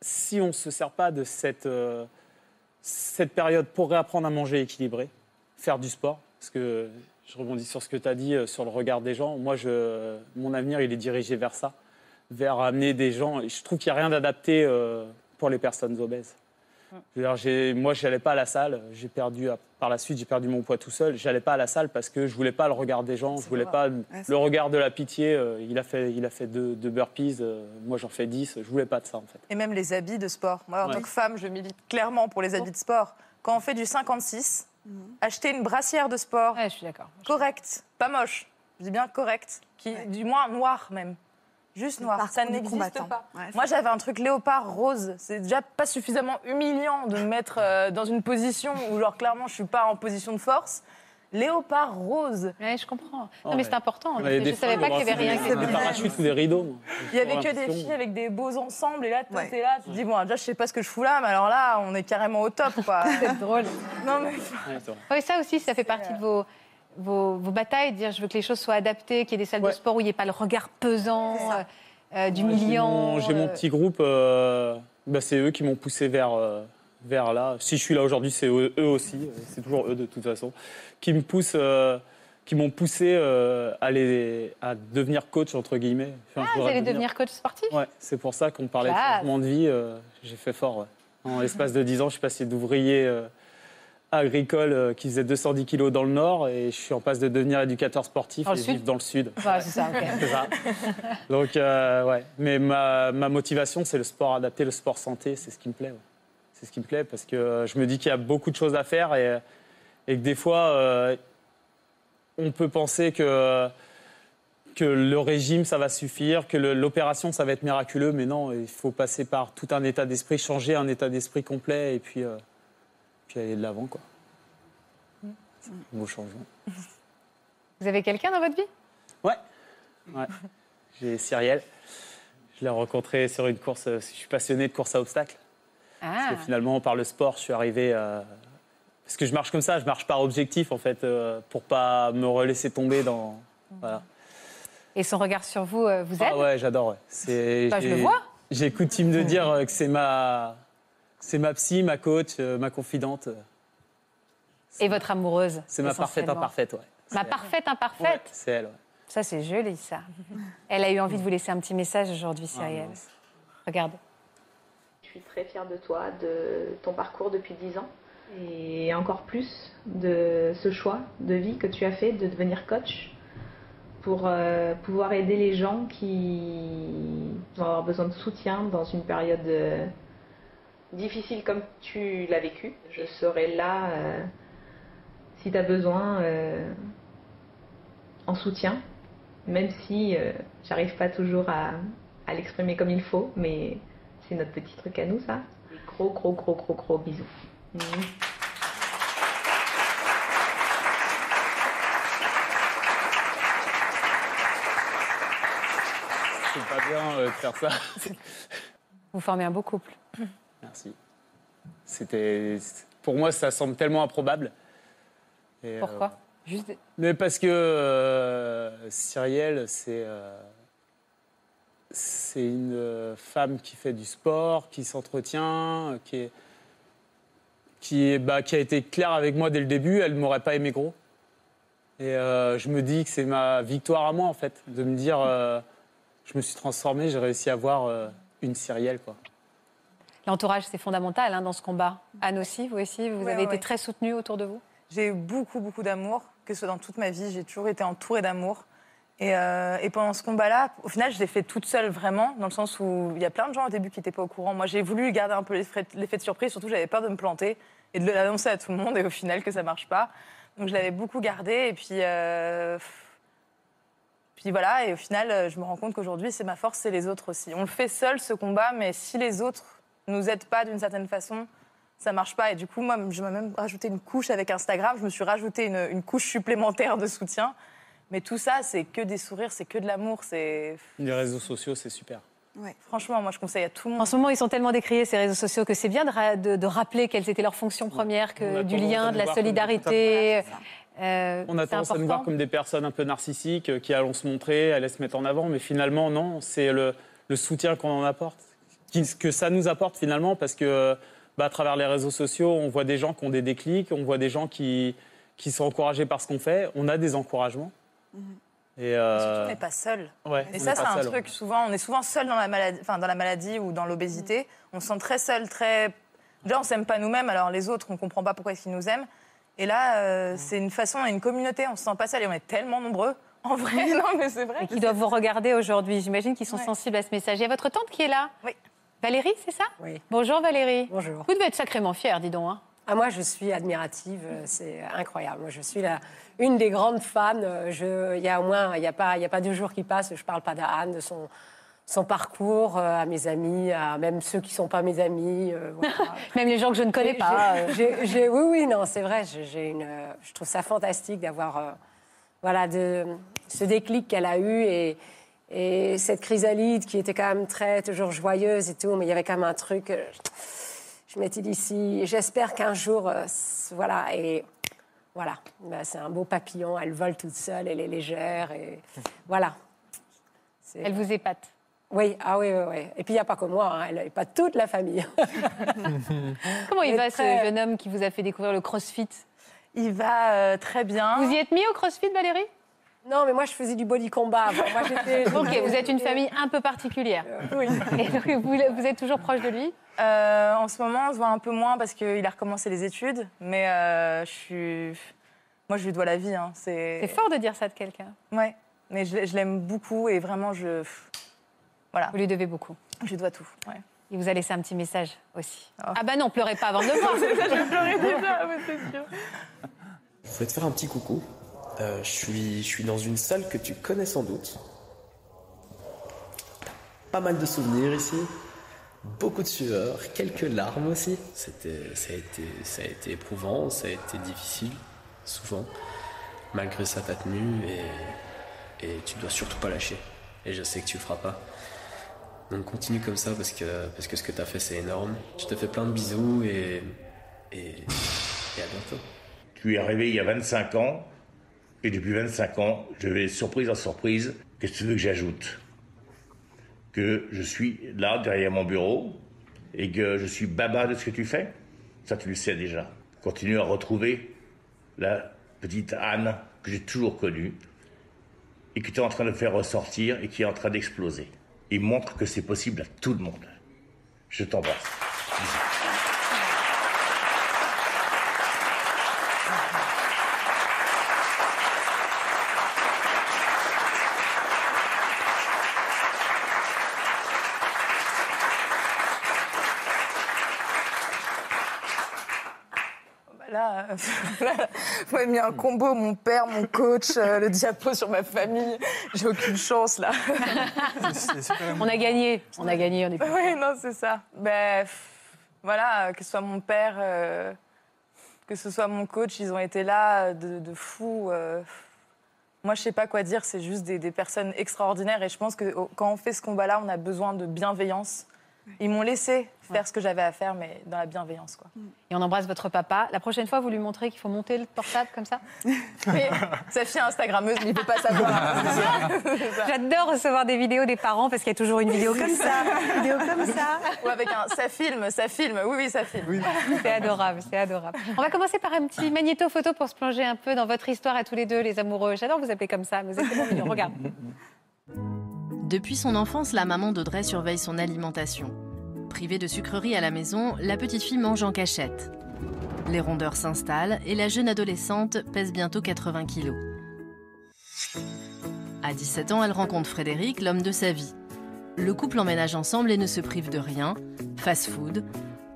si on ne se sert pas de cette, euh, cette période pour réapprendre à manger équilibré, faire du sport, parce que je rebondis sur ce que tu as dit euh, sur le regard des gens. Moi, je, mon avenir, il est dirigé vers ça, vers amener des gens. Je trouve qu'il n'y a rien d'adapté euh, pour les personnes obèses. Je veux dire, j'ai- moi, je n'allais pas à la salle. J'ai perdu, par la suite, j'ai perdu mon poids tout seul. J'allais pas à la salle parce que je voulais pas le regard des gens. Je voulais pas c'est le regard de la pitié. Euh, Il a fait, il a fait deux, deux burpees. euh, Moi, j'en fais dix. Je voulais pas de ça, en fait. Et même les habits de sport. Moi, en Ouais. tant que femme, je milite clairement pour les habits de sport. Quand on fait du 56, acheter une brassière de sport Ouais, je suis d'accord. correcte, pas moche, je dis bien correcte, qui, Ouais. du moins noir même. Juste noir, ça n'existe pas. Ouais, Moi, j'avais un truc léopard rose. C'est déjà pas suffisamment humiliant de me mettre euh, dans une position où, genre, clairement, je suis pas en position de force. Léopard rose. Ouais, je comprends. Non, mais c'est important. Je savais pas qu'il y avait rien des, des parachutes ou des rideaux. Il y avait que des filles avec des beaux ensembles. Et là, toi, Ouais. t'es là, tu te dis, bon, déjà, je sais pas ce que je fous là, mais alors là, on est carrément au top, quoi. C'est drôle. non, mais. Ouais, ça aussi, ça fait partie de vos, vos, vos batailles, dire je veux que les choses soient adaptées, qu'il y ait des salles de sport où il n'y ait pas le regard pesant, euh, euh, Moi, d'humiliant. J'ai mon, euh, petit groupe. euh, bah, c'est eux qui m'ont poussé vers, euh, vers là. Si je suis là aujourd'hui, c'est eux, eux aussi. C'est toujours eux de toute façon qui me poussent, euh, qui m'ont poussé euh, à, les- à devenir coach entre guillemets. Enfin, Ah, vous allez devenir coach sportif? Ouais, c'est pour ça qu'on parlait de changement de vie. euh, j'ai fait fort. ouais. En l'espace de 10 ans, je suis passé d'ouvrier euh, agricole euh, qui faisait 210 kilos dans le nord et je suis en passe de devenir éducateur sportif et vivre dans le sud. C'est ça, ok. C'est ça. Donc, euh, ouais. Mais ma, ma motivation, c'est le sport adapté, le sport santé. C'est ce qui me plaît. ouais. C'est ce qui me plaît parce que euh, je me dis qu'il y a beaucoup de choses à faire et, et que des fois, euh, on peut penser que, que le régime, ça va suffire, que le- l'opération, ça va être miraculeux. Mais non, il faut passer par tout un état d'esprit, changer un état d'esprit complet et puis, euh, puis aller de l'avant. quoi. C'est un beau changement. Vous avez quelqu'un dans votre vie? Ouais. ouais. J'ai Cyrielle. Je l'ai rencontré sur une course. euh, Je suis passionné de course à obstacles. Ah, Parce que finalement, par le sport, je suis arrivé. à- Parce que je marche comme ça, je marche par objectif, en fait, euh, pour pas me relaisser tomber dans. Voilà. et son regard sur vous euh, vous aide? Ah ouais, j'adore. ouais. C'est. Bah, je j'ai- le vois. J'ai coutume de dire euh, que c'est ma C'est ma psy, ma coach, euh, ma confidente. Et votre amoureuse C'est ma parfaite imparfaite, ouais. Ma parfaite imparfaite Ouais, C'est elle, ouais. Ça, c'est joli, ça. Elle a eu envie de vous laisser un petit message aujourd'hui, Cyrielle. mince. Regardez. Je suis très fière de toi, de ton parcours depuis 10 ans et encore plus de ce choix de vie que tu as fait de devenir coach pour euh, pouvoir aider les gens qui vont avoir besoin de soutien dans une période euh, difficile comme tu l'as vécu. Je serai là euh, si tu as besoin euh, en soutien, même si euh, j'arrive pas toujours à, à l'exprimer comme il faut, mais c'est notre petit truc à nous, ça. Gros, gros, gros, gros, gros bisous. Mouah. C'est pas bien euh, de faire ça. Vous formez un beau couple. Merci. C'était, pour moi, ça semble tellement improbable. Et, euh, Pourquoi? Juste... Mais parce que euh, Cyrielle, c'est euh, c'est une euh, femme qui fait du sport, qui s'entretient, qui est qui est bah, qui a été claire avec moi dès le début. Elle m'aurait pas aimé gros. Et je me dis que c'est ma victoire à moi en fait, de me dire, je me suis transformé, j'ai réussi à avoir une Cyrielle quoi. L'entourage, c'est fondamental hein, dans ce combat. Anne aussi, vous aussi, vous Ouais, avez été très soutenue autour de vous J'ai eu beaucoup, beaucoup d'amour, que ce soit dans toute ma vie. J'ai toujours été entourée d'amour. Et, euh, et pendant ce combat-là, au final, je l'ai fait toute seule vraiment, dans le sens où il y a plein de gens au début qui n'étaient pas au courant. Moi, j'ai voulu garder un peu l'effet de surprise, surtout j'avais peur de me planter et de l'annoncer à tout le monde et au final que ça marche pas. Donc je l'avais beaucoup gardé et puis, euh, puis voilà. Et au final, euh, je me rends compte qu'aujourd'hui, c'est ma force, c'est les autres aussi. On le fait seul ce combat, mais si les autres nous aident pas d'une certaine façon, ça marche pas. Et du coup, moi, je m'ai même rajouté une couche avec Instagram. Je me suis rajouté une, une couche supplémentaire de soutien. Mais tout ça, c'est que des sourires, c'est que de l'amour. C'est Les réseaux sociaux, c'est super. franchement, moi, je conseille à tout le monde. En ce moment, ils sont tellement décriés, ces réseaux sociaux, que c'est bien de, ra- de- de rappeler quelles étaient leurs fonctions premières, que a du lien, de la solidarité. Euh, On a tendance à nous voir comme des personnes un peu narcissiques euh, qui allons se montrer, allaient se mettre en avant, mais finalement, non, c'est le, le soutien qu'on en apporte, que ça nous apporte finalement, parce que bah, à travers les réseaux sociaux, on voit des gens qui ont des déclics, on voit des gens qui, qui sont encouragés par ce qu'on fait, on a des encouragements. Et, euh, Surtout, on n'est pas seul. ouais, Et ça, c'est un seul. truc, souvent, on est souvent seul dans la maladie, enfin, dans la maladie ou dans l'obésité. On se sent très seul, très. Déjà, on s'aime pas nous-mêmes, alors les autres, on comprend pas pourquoi est-ce qu'ils nous aiment. Et là, euh, c'est une façon, une communauté, on se sent pas seul et on est tellement nombreux. En vrai, non, mais c'est vrai. Et qui doivent vous regarder aujourd'hui. J'imagine qu'ils sont Ouais. sensibles à ce message. Il y a votre tante qui est là Oui. Valérie, c'est ça Oui. Bonjour Valérie. Bonjour. Vous devez être sacrément fière, dis donc. hein. Ah, moi, je suis admirative, euh, c'est incroyable. Moi, je suis la, une des grandes fans. euh, je- Il y a au moins, il n'y a, pas- il y a pas deux jours qui passent, je ne parle pas d'Anne, de son, son parcours euh, à mes amis, à même ceux qui ne sont pas mes amis. euh, voilà. Même les gens que je ne connais pas. oui, oui, non, c'est vrai. j'ai- une, je trouve ça fantastique d'avoir euh, voilà, de, ce déclic qu'elle a eu et, et cette chrysalide qui était quand même très toujours joyeuse et tout, mais il y avait quand même un truc. euh, je m'étais dit, si, j'espère qu'un jour, euh, voilà, et voilà, Ben, c'est un beau papillon, elle vole toute seule, elle est légère, et voilà. C'est- Elle vous épate. Oui, ah oui, oui, oui. Et puis il n'y a pas que moi, hein, elle épate toute la famille. Comment il va, très- ce jeune homme qui vous a fait découvrir le crossfit? Il va euh, très bien. Vous y êtes mis au crossfit, Valérie? Non, mais moi, je faisais du body combat. avant. Moi, j'étais- Ok, vous êtes une famille un peu particulière. Oui. Et donc, vous, vous êtes toujours proche de lui? Euh, en ce moment, on se voit un peu moins parce qu'il a recommencé les études. Mais euh, je suis. Moi, je lui dois la vie. hein. C'est C'est fort de dire ça de quelqu'un. Ouais. Mais je, je l'aime beaucoup et vraiment, je. Voilà. Vous lui devez beaucoup. Je lui dois tout. Ouais. Il vous a laissé un petit message aussi. Oh. Ah bah non, pleurez pas avant de le voir. je pleurais déjà, mais c'est sûr. Je voulais te faire un petit coucou. Euh, je, suis, je suis dans une salle que tu connais sans doute. Pas mal de souvenirs ici. Beaucoup de sueur, quelques larmes aussi. C'était, ça, a été, ça a été éprouvant, ça a été difficile, souvent. Malgré ça, t'as tenu et, et tu dois surtout pas lâcher. Et je sais que tu le feras pas. Donc continue comme ça parce que, parce que ce que t'as fait, c'est énorme. Je te fais plein de bisous et, et, et à bientôt. Tu es arrivé il y a 25 ans, et depuis 25 ans, je vais surprise en surprise. Qu'est-ce que tu veux que j'ajoute? Que je suis là, derrière mon bureau, et que je suis baba de ce que tu fais, ça tu le sais déjà. Continue à retrouver la petite Anne que j'ai toujours connue et que tu es en train de faire ressortir et qui est en train d'exploser. Et montre que c'est possible à tout le monde. Je t'embrasse. Là, euh, vous m'avez mis un combo, mon père, mon coach, euh, le diapo sur ma famille. J'ai aucune chance là. On a gagné, on a gagné, on est Oui, non, c'est ça. Ben, pff, voilà, que ce soit mon père, euh, que ce soit mon coach, ils ont été là de, de fou. euh. Moi, je sais pas quoi dire, c'est juste des, des personnes extraordinaires et je pense que oh, quand on fait ce combat-là, on a besoin de bienveillance. Ils m'ont laissé faire ce que j'avais à faire, mais dans la bienveillance, quoi. Et on embrasse votre papa. La prochaine fois, vous lui montrez qu'il faut monter le portable comme ça Mais sa fille Instagrammeuse, il ne peut pas savoir. J'adore recevoir des vidéos des parents parce qu'il y a toujours une vidéo comme ça, une vidéo comme ça. Ou avec un ça filme, ça filme. Oui, oui, ça filme. C'est adorable, c'est adorable. On va commencer par un petit magnéto photo pour se plonger un peu dans votre histoire à tous les deux, les amoureux. J'adore vous appeler comme ça, mais vous êtes tellement mignons. Regarde. Depuis son enfance, la maman d'Audrey surveille son alimentation. Privée de sucreries à la maison, la petite fille mange en cachette. Les rondeurs s'installent et la jeune adolescente pèse bientôt 80 kilos. À 17 ans, elle rencontre Frédéric, l'homme de sa vie. Le couple emménage ensemble et ne se prive de rien. Fast-food,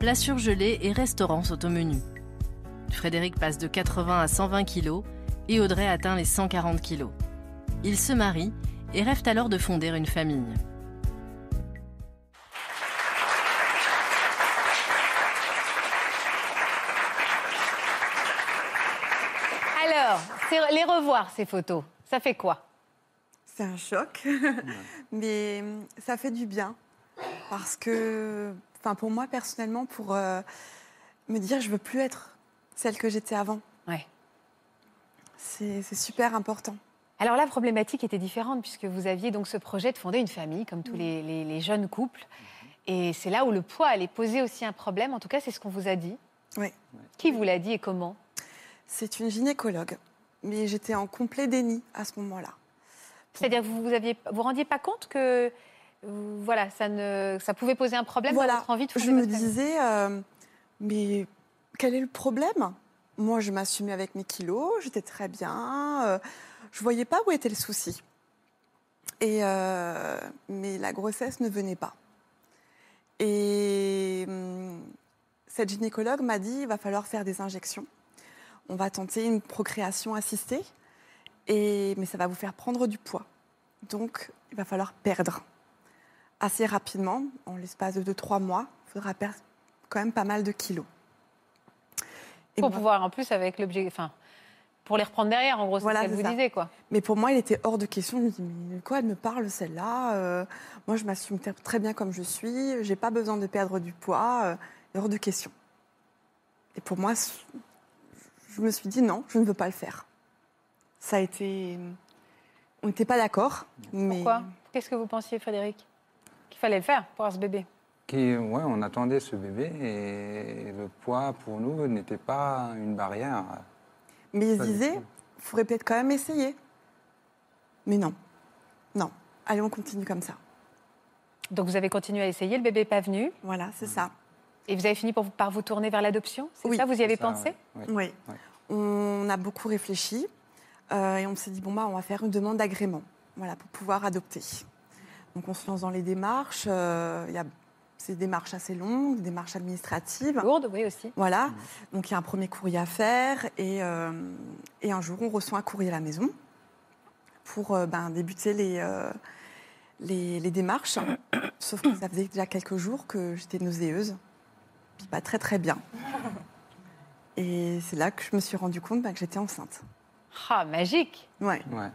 plats surgelés et restaurants sont au menu. Frédéric passe de 80 à 120 kilos et Audrey atteint les 140 kilos. Ils se marient et rêvent alors de fonder une famille. Alors, les revoir, ces photos, ça fait quoi? C'est un choc, mais ça fait du bien. Parce que, enfin, pour moi, personnellement, pour euh, me dire je veux plus être celle que j'étais avant. Ouais. C'est super important. Alors la problématique était différente puisque vous aviez donc ce projet de fonder une famille, comme tous les, les- les jeunes couples. Et c'est là où le poids allait poser aussi un problème. En tout cas, c'est ce qu'on vous a dit. Oui. Qui vous l'a dit et comment? C'est une gynécologue, mais j'étais en complet déni à ce moment-là. C'est-à-dire que vous vous aviez, vous rendiez pas compte que euh, voilà, ça ne, ça pouvait poser un problème dans Voilà, votre envie de fonder je me disais, euh, mais quel est le problème? Moi, je m'assumais avec mes kilos, j'étais très bien, euh, je voyais pas où était le souci. Et euh, mais la grossesse ne venait pas. Et hum, cette gynécologue m'a dit, il va falloir faire des injections. On va tenter une procréation assistée, et, mais ça va vous faire prendre du poids. Donc, il va falloir perdre assez rapidement, en l'espace de 2-3 mois, il faudra perdre quand même pas mal de kilos. Et Pour moi- pouvoir en plus avec l'objet, enfin, pour les reprendre derrière, en gros, c'est Voilà, ce qu'elle c'est vous ça. disait, quoi. Mais pour moi, il était hors de question. Je me dis, mais quoi elle me parle celle-là Euh, Moi, je m'assume très bien comme je suis. J'ai pas besoin de perdre du poids. euh, hors de question. Et pour moi, je me suis dit non, je ne veux pas le faire. Ça a été. On n'était pas d'accord. Mais... Pourquoi? Qu'est-ce que vous pensiez, Frédéric Qu'il fallait le faire pour avoir ce bébé? Qui, ouais, on attendait ce bébé et le poids pour nous n'était pas une barrière. Mais ils se disaient, il faudrait peut-être quand même essayer. Mais non. Non. Allez, on continue comme ça. Donc vous avez continué à essayer, le bébé n'est pas venu. Voilà, c'est ça. Et vous avez fini pour- par vous tourner vers l'adoption C'est Oui. ça, vous y avez ça, pensé? ouais. Oui. Ouais. On a beaucoup réfléchi euh, et on s'est dit bon bah on va faire une demande d'agrément, voilà pour pouvoir adopter. Donc on se lance dans les démarches. euh, Il y a c'est des démarches assez longues, des démarches administratives. Lourde, oui aussi. Voilà. Donc il y a un premier courrier à faire et, euh, et un jour on reçoit un courrier à la maison pour euh, ben, débuter les, euh, les, les démarches. Sauf que ça faisait déjà quelques jours que j'étais nauséeuse, puis pas très très bien. Et c'est là que je me suis rendu compte ben, que j'étais enceinte. Ah, magique Ouais. Ouais.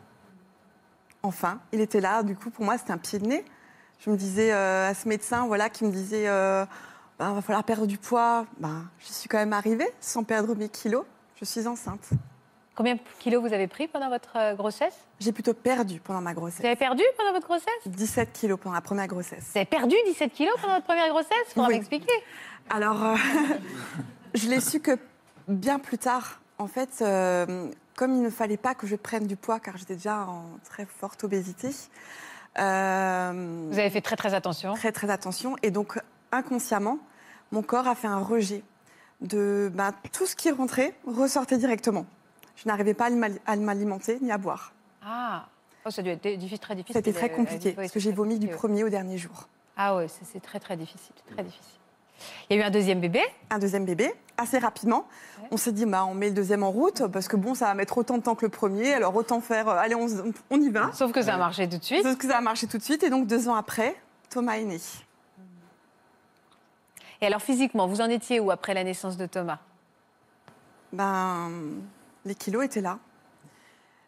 Enfin, il était là. Du coup, pour moi, c'était un pied de nez. Je me disais euh, à ce médecin, voilà, qui me disait, euh, Ben, va falloir perdre du poids. Ben, j'y suis quand même arrivée, sans perdre mes kilos. Je suis enceinte. Combien de kilos vous avez pris pendant votre euh, grossesse? J'ai plutôt perdu pendant ma grossesse. Vous avez perdu pendant votre grossesse? 17 kilos pendant la première grossesse. Vous avez perdu 17 kilos pendant votre première grossesse? Faudra Oui. m'expliquer. Alors, euh, je l'ai su que bien plus tard. En fait, euh, comme il ne fallait pas que je prenne du poids, car j'étais déjà en très forte obésité. Euh, Vous avez fait très très attention. Très très attention. Et donc, inconsciemment, mon corps a fait un rejet de ben, tout ce qui rentrait ressortait directement. Je n'arrivais pas à m'al- à m'alimenter ni à boire. Ah, oh, ça a dû être difficile, très difficile. C'était très euh, compliqué oui, parce que j'ai vomi du premier au dernier jour. Ah ouais, ça, c'est très très difficile, très difficile. Il y a eu un deuxième bébé. Un deuxième bébé, assez rapidement. On s'est dit, bah, on met le deuxième en route parce que bon, ça va mettre autant de temps que le premier, alors autant faire, euh, allez, on, on y va. Sauf que ça a marché tout de suite. Sauf que ça a marché tout de suite. Et donc, deux ans après, Thomas est né. Et alors physiquement, vous en étiez où après la naissance de Thomas? Ben, les kilos étaient là.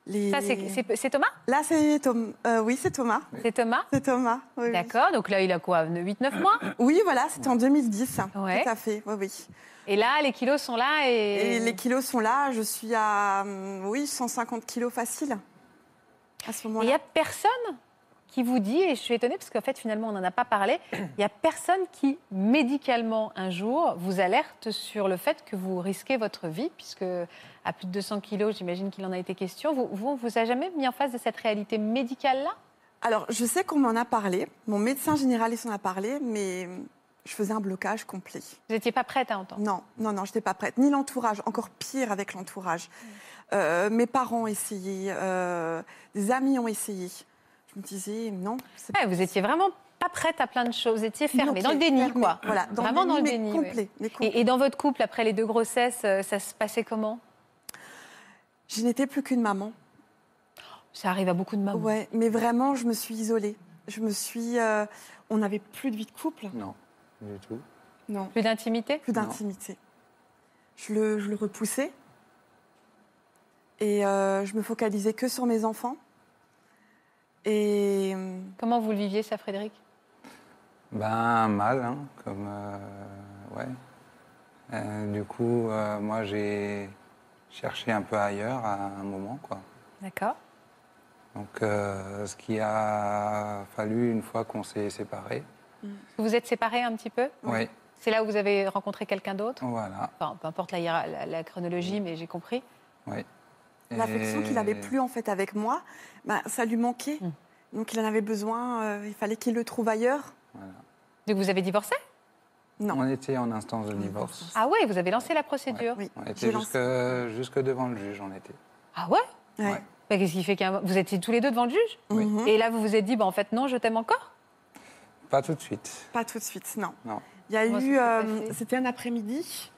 Les- Ça, c'est- Thomas? Là, c'est Tom... euh, oui, c'est Thomas. C'est Thomas? C'est Thomas. oui, oui. D'accord, donc là, il a quoi 8-9 mois? Oui, voilà, c'était en 2010. Ouais. Tout à fait, oui, oui. Et là, les kilos sont là et... Et les kilos sont là. Je suis à, hum, oui, 150 kilos facile. À ce Et il moment-là. n'y a personne? Qui vous dit, et je suis étonnée parce qu'en fait finalement on n'en a pas parlé, il n'y a personne qui médicalement un jour vous alerte sur le fait que vous risquez votre vie, puisque à plus de 200 kilos, j'imagine qu'il en a été question. Vous, vous, on vous a jamais mis en face de cette réalité médicale-là? Alors, je sais qu'on m'en a parlé. Mon médecin généraliste en a parlé, mais je faisais un blocage complet. Vous n'étiez pas prête à entendre? Non, non, non, je n'étais pas prête. Ni l'entourage, encore pire avec l'entourage. Euh, mes parents ont essayé, euh, des amis ont essayé. Non. Ouais, Vous étiez vraiment pas prête à plein de choses, vous étiez fermée, dans le déni, fermée, quoi. voilà, dans le vraiment déni, dans le mais déni. complet, ouais. mais complet. Et, et dans votre couple, après les deux grossesses, euh, ça se passait comment? Je n'étais plus qu'une maman. Ça arrive à beaucoup de mamans. Ouais, mais vraiment, je me suis isolée. Je me suis. euh, on n'avait plus de vie de couple? Non, du tout. Non. Plus d'intimité? Plus d'intimité. Je le, je le repoussais. Et euh, je me focalisais que sur mes enfants. Et euh, Comment vous le viviez, ça, Frédéric? Ben, mal, hein, comme. euh, ouais. Euh, du coup, euh, moi, j'ai cherché un peu ailleurs à un moment, quoi. D'accord. Donc, euh, ce qui a fallu une fois qu'on s'est séparés. Vous vous êtes séparés un petit peu? Oui, C'est là où vous avez rencontré quelqu'un d'autre? Voilà. Enfin, peu importe la, hiéra- la- la chronologie, mais j'ai compris. Oui. L'affection qu'il avait Et- plus en fait avec moi, bah, ça lui manquait. Mm. Donc il en avait besoin. euh, il fallait qu'il le trouve ailleurs. Donc vous avez divorcé? Non. On était en instance de divorce. Ah ouais, vous avez lancé la procédure. Oui. On était jusque, jusque devant le juge, on était. Ah ouais? Ouais. Ouais. Bah, Qu'est-ce qui fait qu'un vous étiez tous les deux devant le juge? Oui. Mhm. Et là, vous vous êtes dit, bah, en fait, non, je t'aime encore? Pas tout de suite. Pas tout de suite, non. Non. Il y a eu, euh, c'était un après-midi.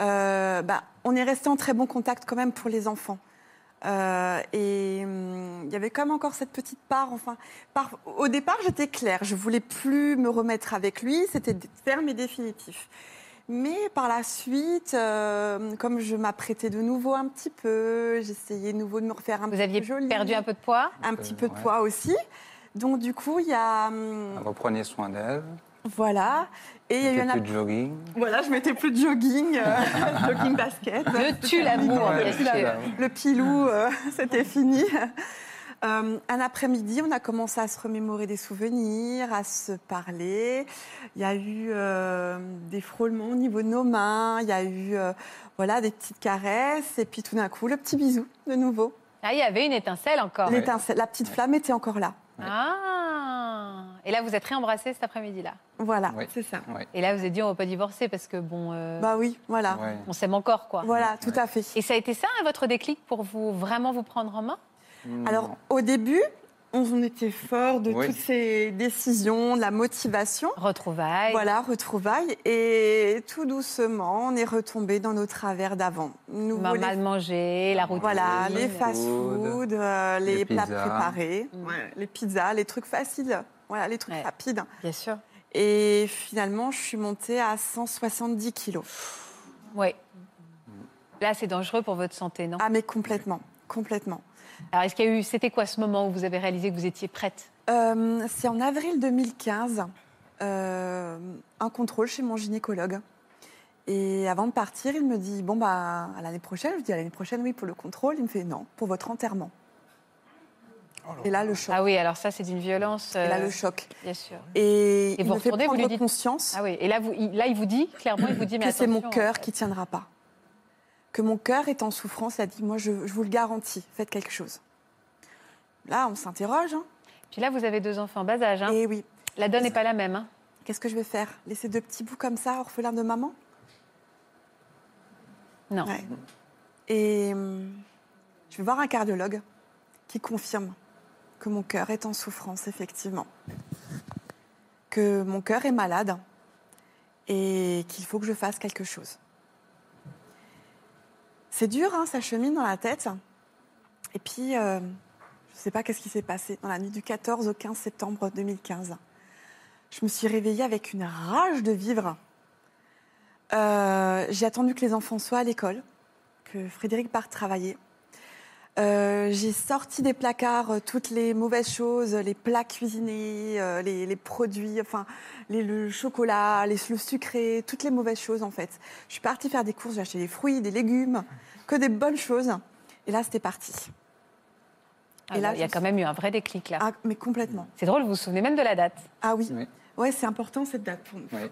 Euh, bah, on est resté en très bon contact quand même pour les enfants. Euh, et hum, il y avait quand même encore cette petite part. Enfin, par- au départ, j'étais claire. Je voulais plus me remettre avec lui. C'était ferme et définitif. Mais par la suite, euh, comme je m'apprêtais de nouveau un petit peu, j'essayais de nouveau de me refaire un Vous petit aviez peu jolie, perdu un peu de poids? Un peu, petit peu de ouais. poids aussi. Donc du coup, il y a hum, Reprenez soin d'elle. Voilà. Et il y a eu un plus de jogging. voilà, je mettais plus de jogging, euh, jogging basket. Le tue l'amour, le. Le pilou, euh, c'était fini. Euh, un après-midi, on a commencé à se remémorer des souvenirs, à se parler. Il y a eu euh, des frôlements au niveau de nos mains, il y a eu euh, voilà, des petites caresses, et puis tout d'un coup, le petit bisou de nouveau. Ah, il y avait une étincelle encore. L'étincelle, la petite flamme était encore là. Ah Et là, vous êtes réembrassés cet après-midi-là. Voilà, Oui. c'est ça. Et là, vous êtes dit, on va pas divorcer parce que, bon, euh, Bah oui, voilà. Ouais. on s'aime encore, quoi. Voilà, tout à fait. Et ça a été ça, hein, votre déclic pour vous vraiment vous prendre en main? Alors, au début, on était fort de Oui. toutes ces décisions, de la motivation. Retrouvailles. Voilà, retrouvailles. Et tout doucement, on est retombé dans nos travers d'avant. Nous Mal, voulons- mal manger, la routine. Voilà, les fast-food, euh, les, les plats pizzas. préparés, Mm. ouais, les pizzas, les trucs faciles, voilà, les trucs Ouais. rapides. Bien sûr. Et finalement, je suis montée à 170 kilos. Oui. Là, c'est dangereux pour votre santé, non? Ah, mais complètement, complètement. Alors, est-ce qu'il y a eu. C'était quoi ce moment où vous avez réalisé que vous étiez prête? Euh, C'est en avril 2015, euh, un contrôle chez mon gynécologue. Et avant de partir, il me dit Bon, bah, à l'année prochaine. Je dis À l'année prochaine, oui, pour le contrôle. Il me fait Non, pour votre enterrement. Et là, le choc. Ah oui, alors ça, c'est d'une violence. Et là, euh, le choc. Bien sûr. Et, Et il vous me fait vous lui dites- conscience Ah oui, et là, vous, il, là, il vous dit, clairement, il vous dit, mais que c'est mon cœur qui tiendra pas. Que mon cœur est en souffrance. Il a dit Moi, je, je vous le garantis, faites quelque chose. Là, on s'interroge. hein. Puis là, vous avez deux enfants en bas âge. Hein. Et oui. La donne n'est pas la même. Hein. Qu'est-ce que je vais faire? Laisser deux petits bouts comme ça, orphelins de maman? Non. Ouais. Et hum, je vais voir un cardiologue qui confirme que mon cœur est en souffrance, effectivement. Que mon cœur est malade et qu'il faut que je fasse quelque chose. C'est dur, hein, ça chemine dans la tête. Et puis, euh, je ne sais pas qu'est-ce qui s'est passé dans la nuit du 14 au 15 septembre 2015. Je me suis réveillée avec une rage de vivre. Euh, j'ai attendu que les enfants soient à l'école, que Frédéric parte travailler. Euh, j'ai sorti des placards euh, toutes les mauvaises choses, les plats cuisinés, euh, les, les produits, enfin les- le chocolat, les, le sucré, toutes les mauvaises choses en fait. Je suis partie faire des courses, j'ai acheté des fruits, des légumes, que des bonnes choses. Et là, c'était parti. Ah, Et là, il y a quand même eu un vrai déclic là. Ah, mais complètement. C'est drôle, vous vous souvenez même de la date. Ah oui. Oui. Ouais, c'est important cette date pour nous. Oui.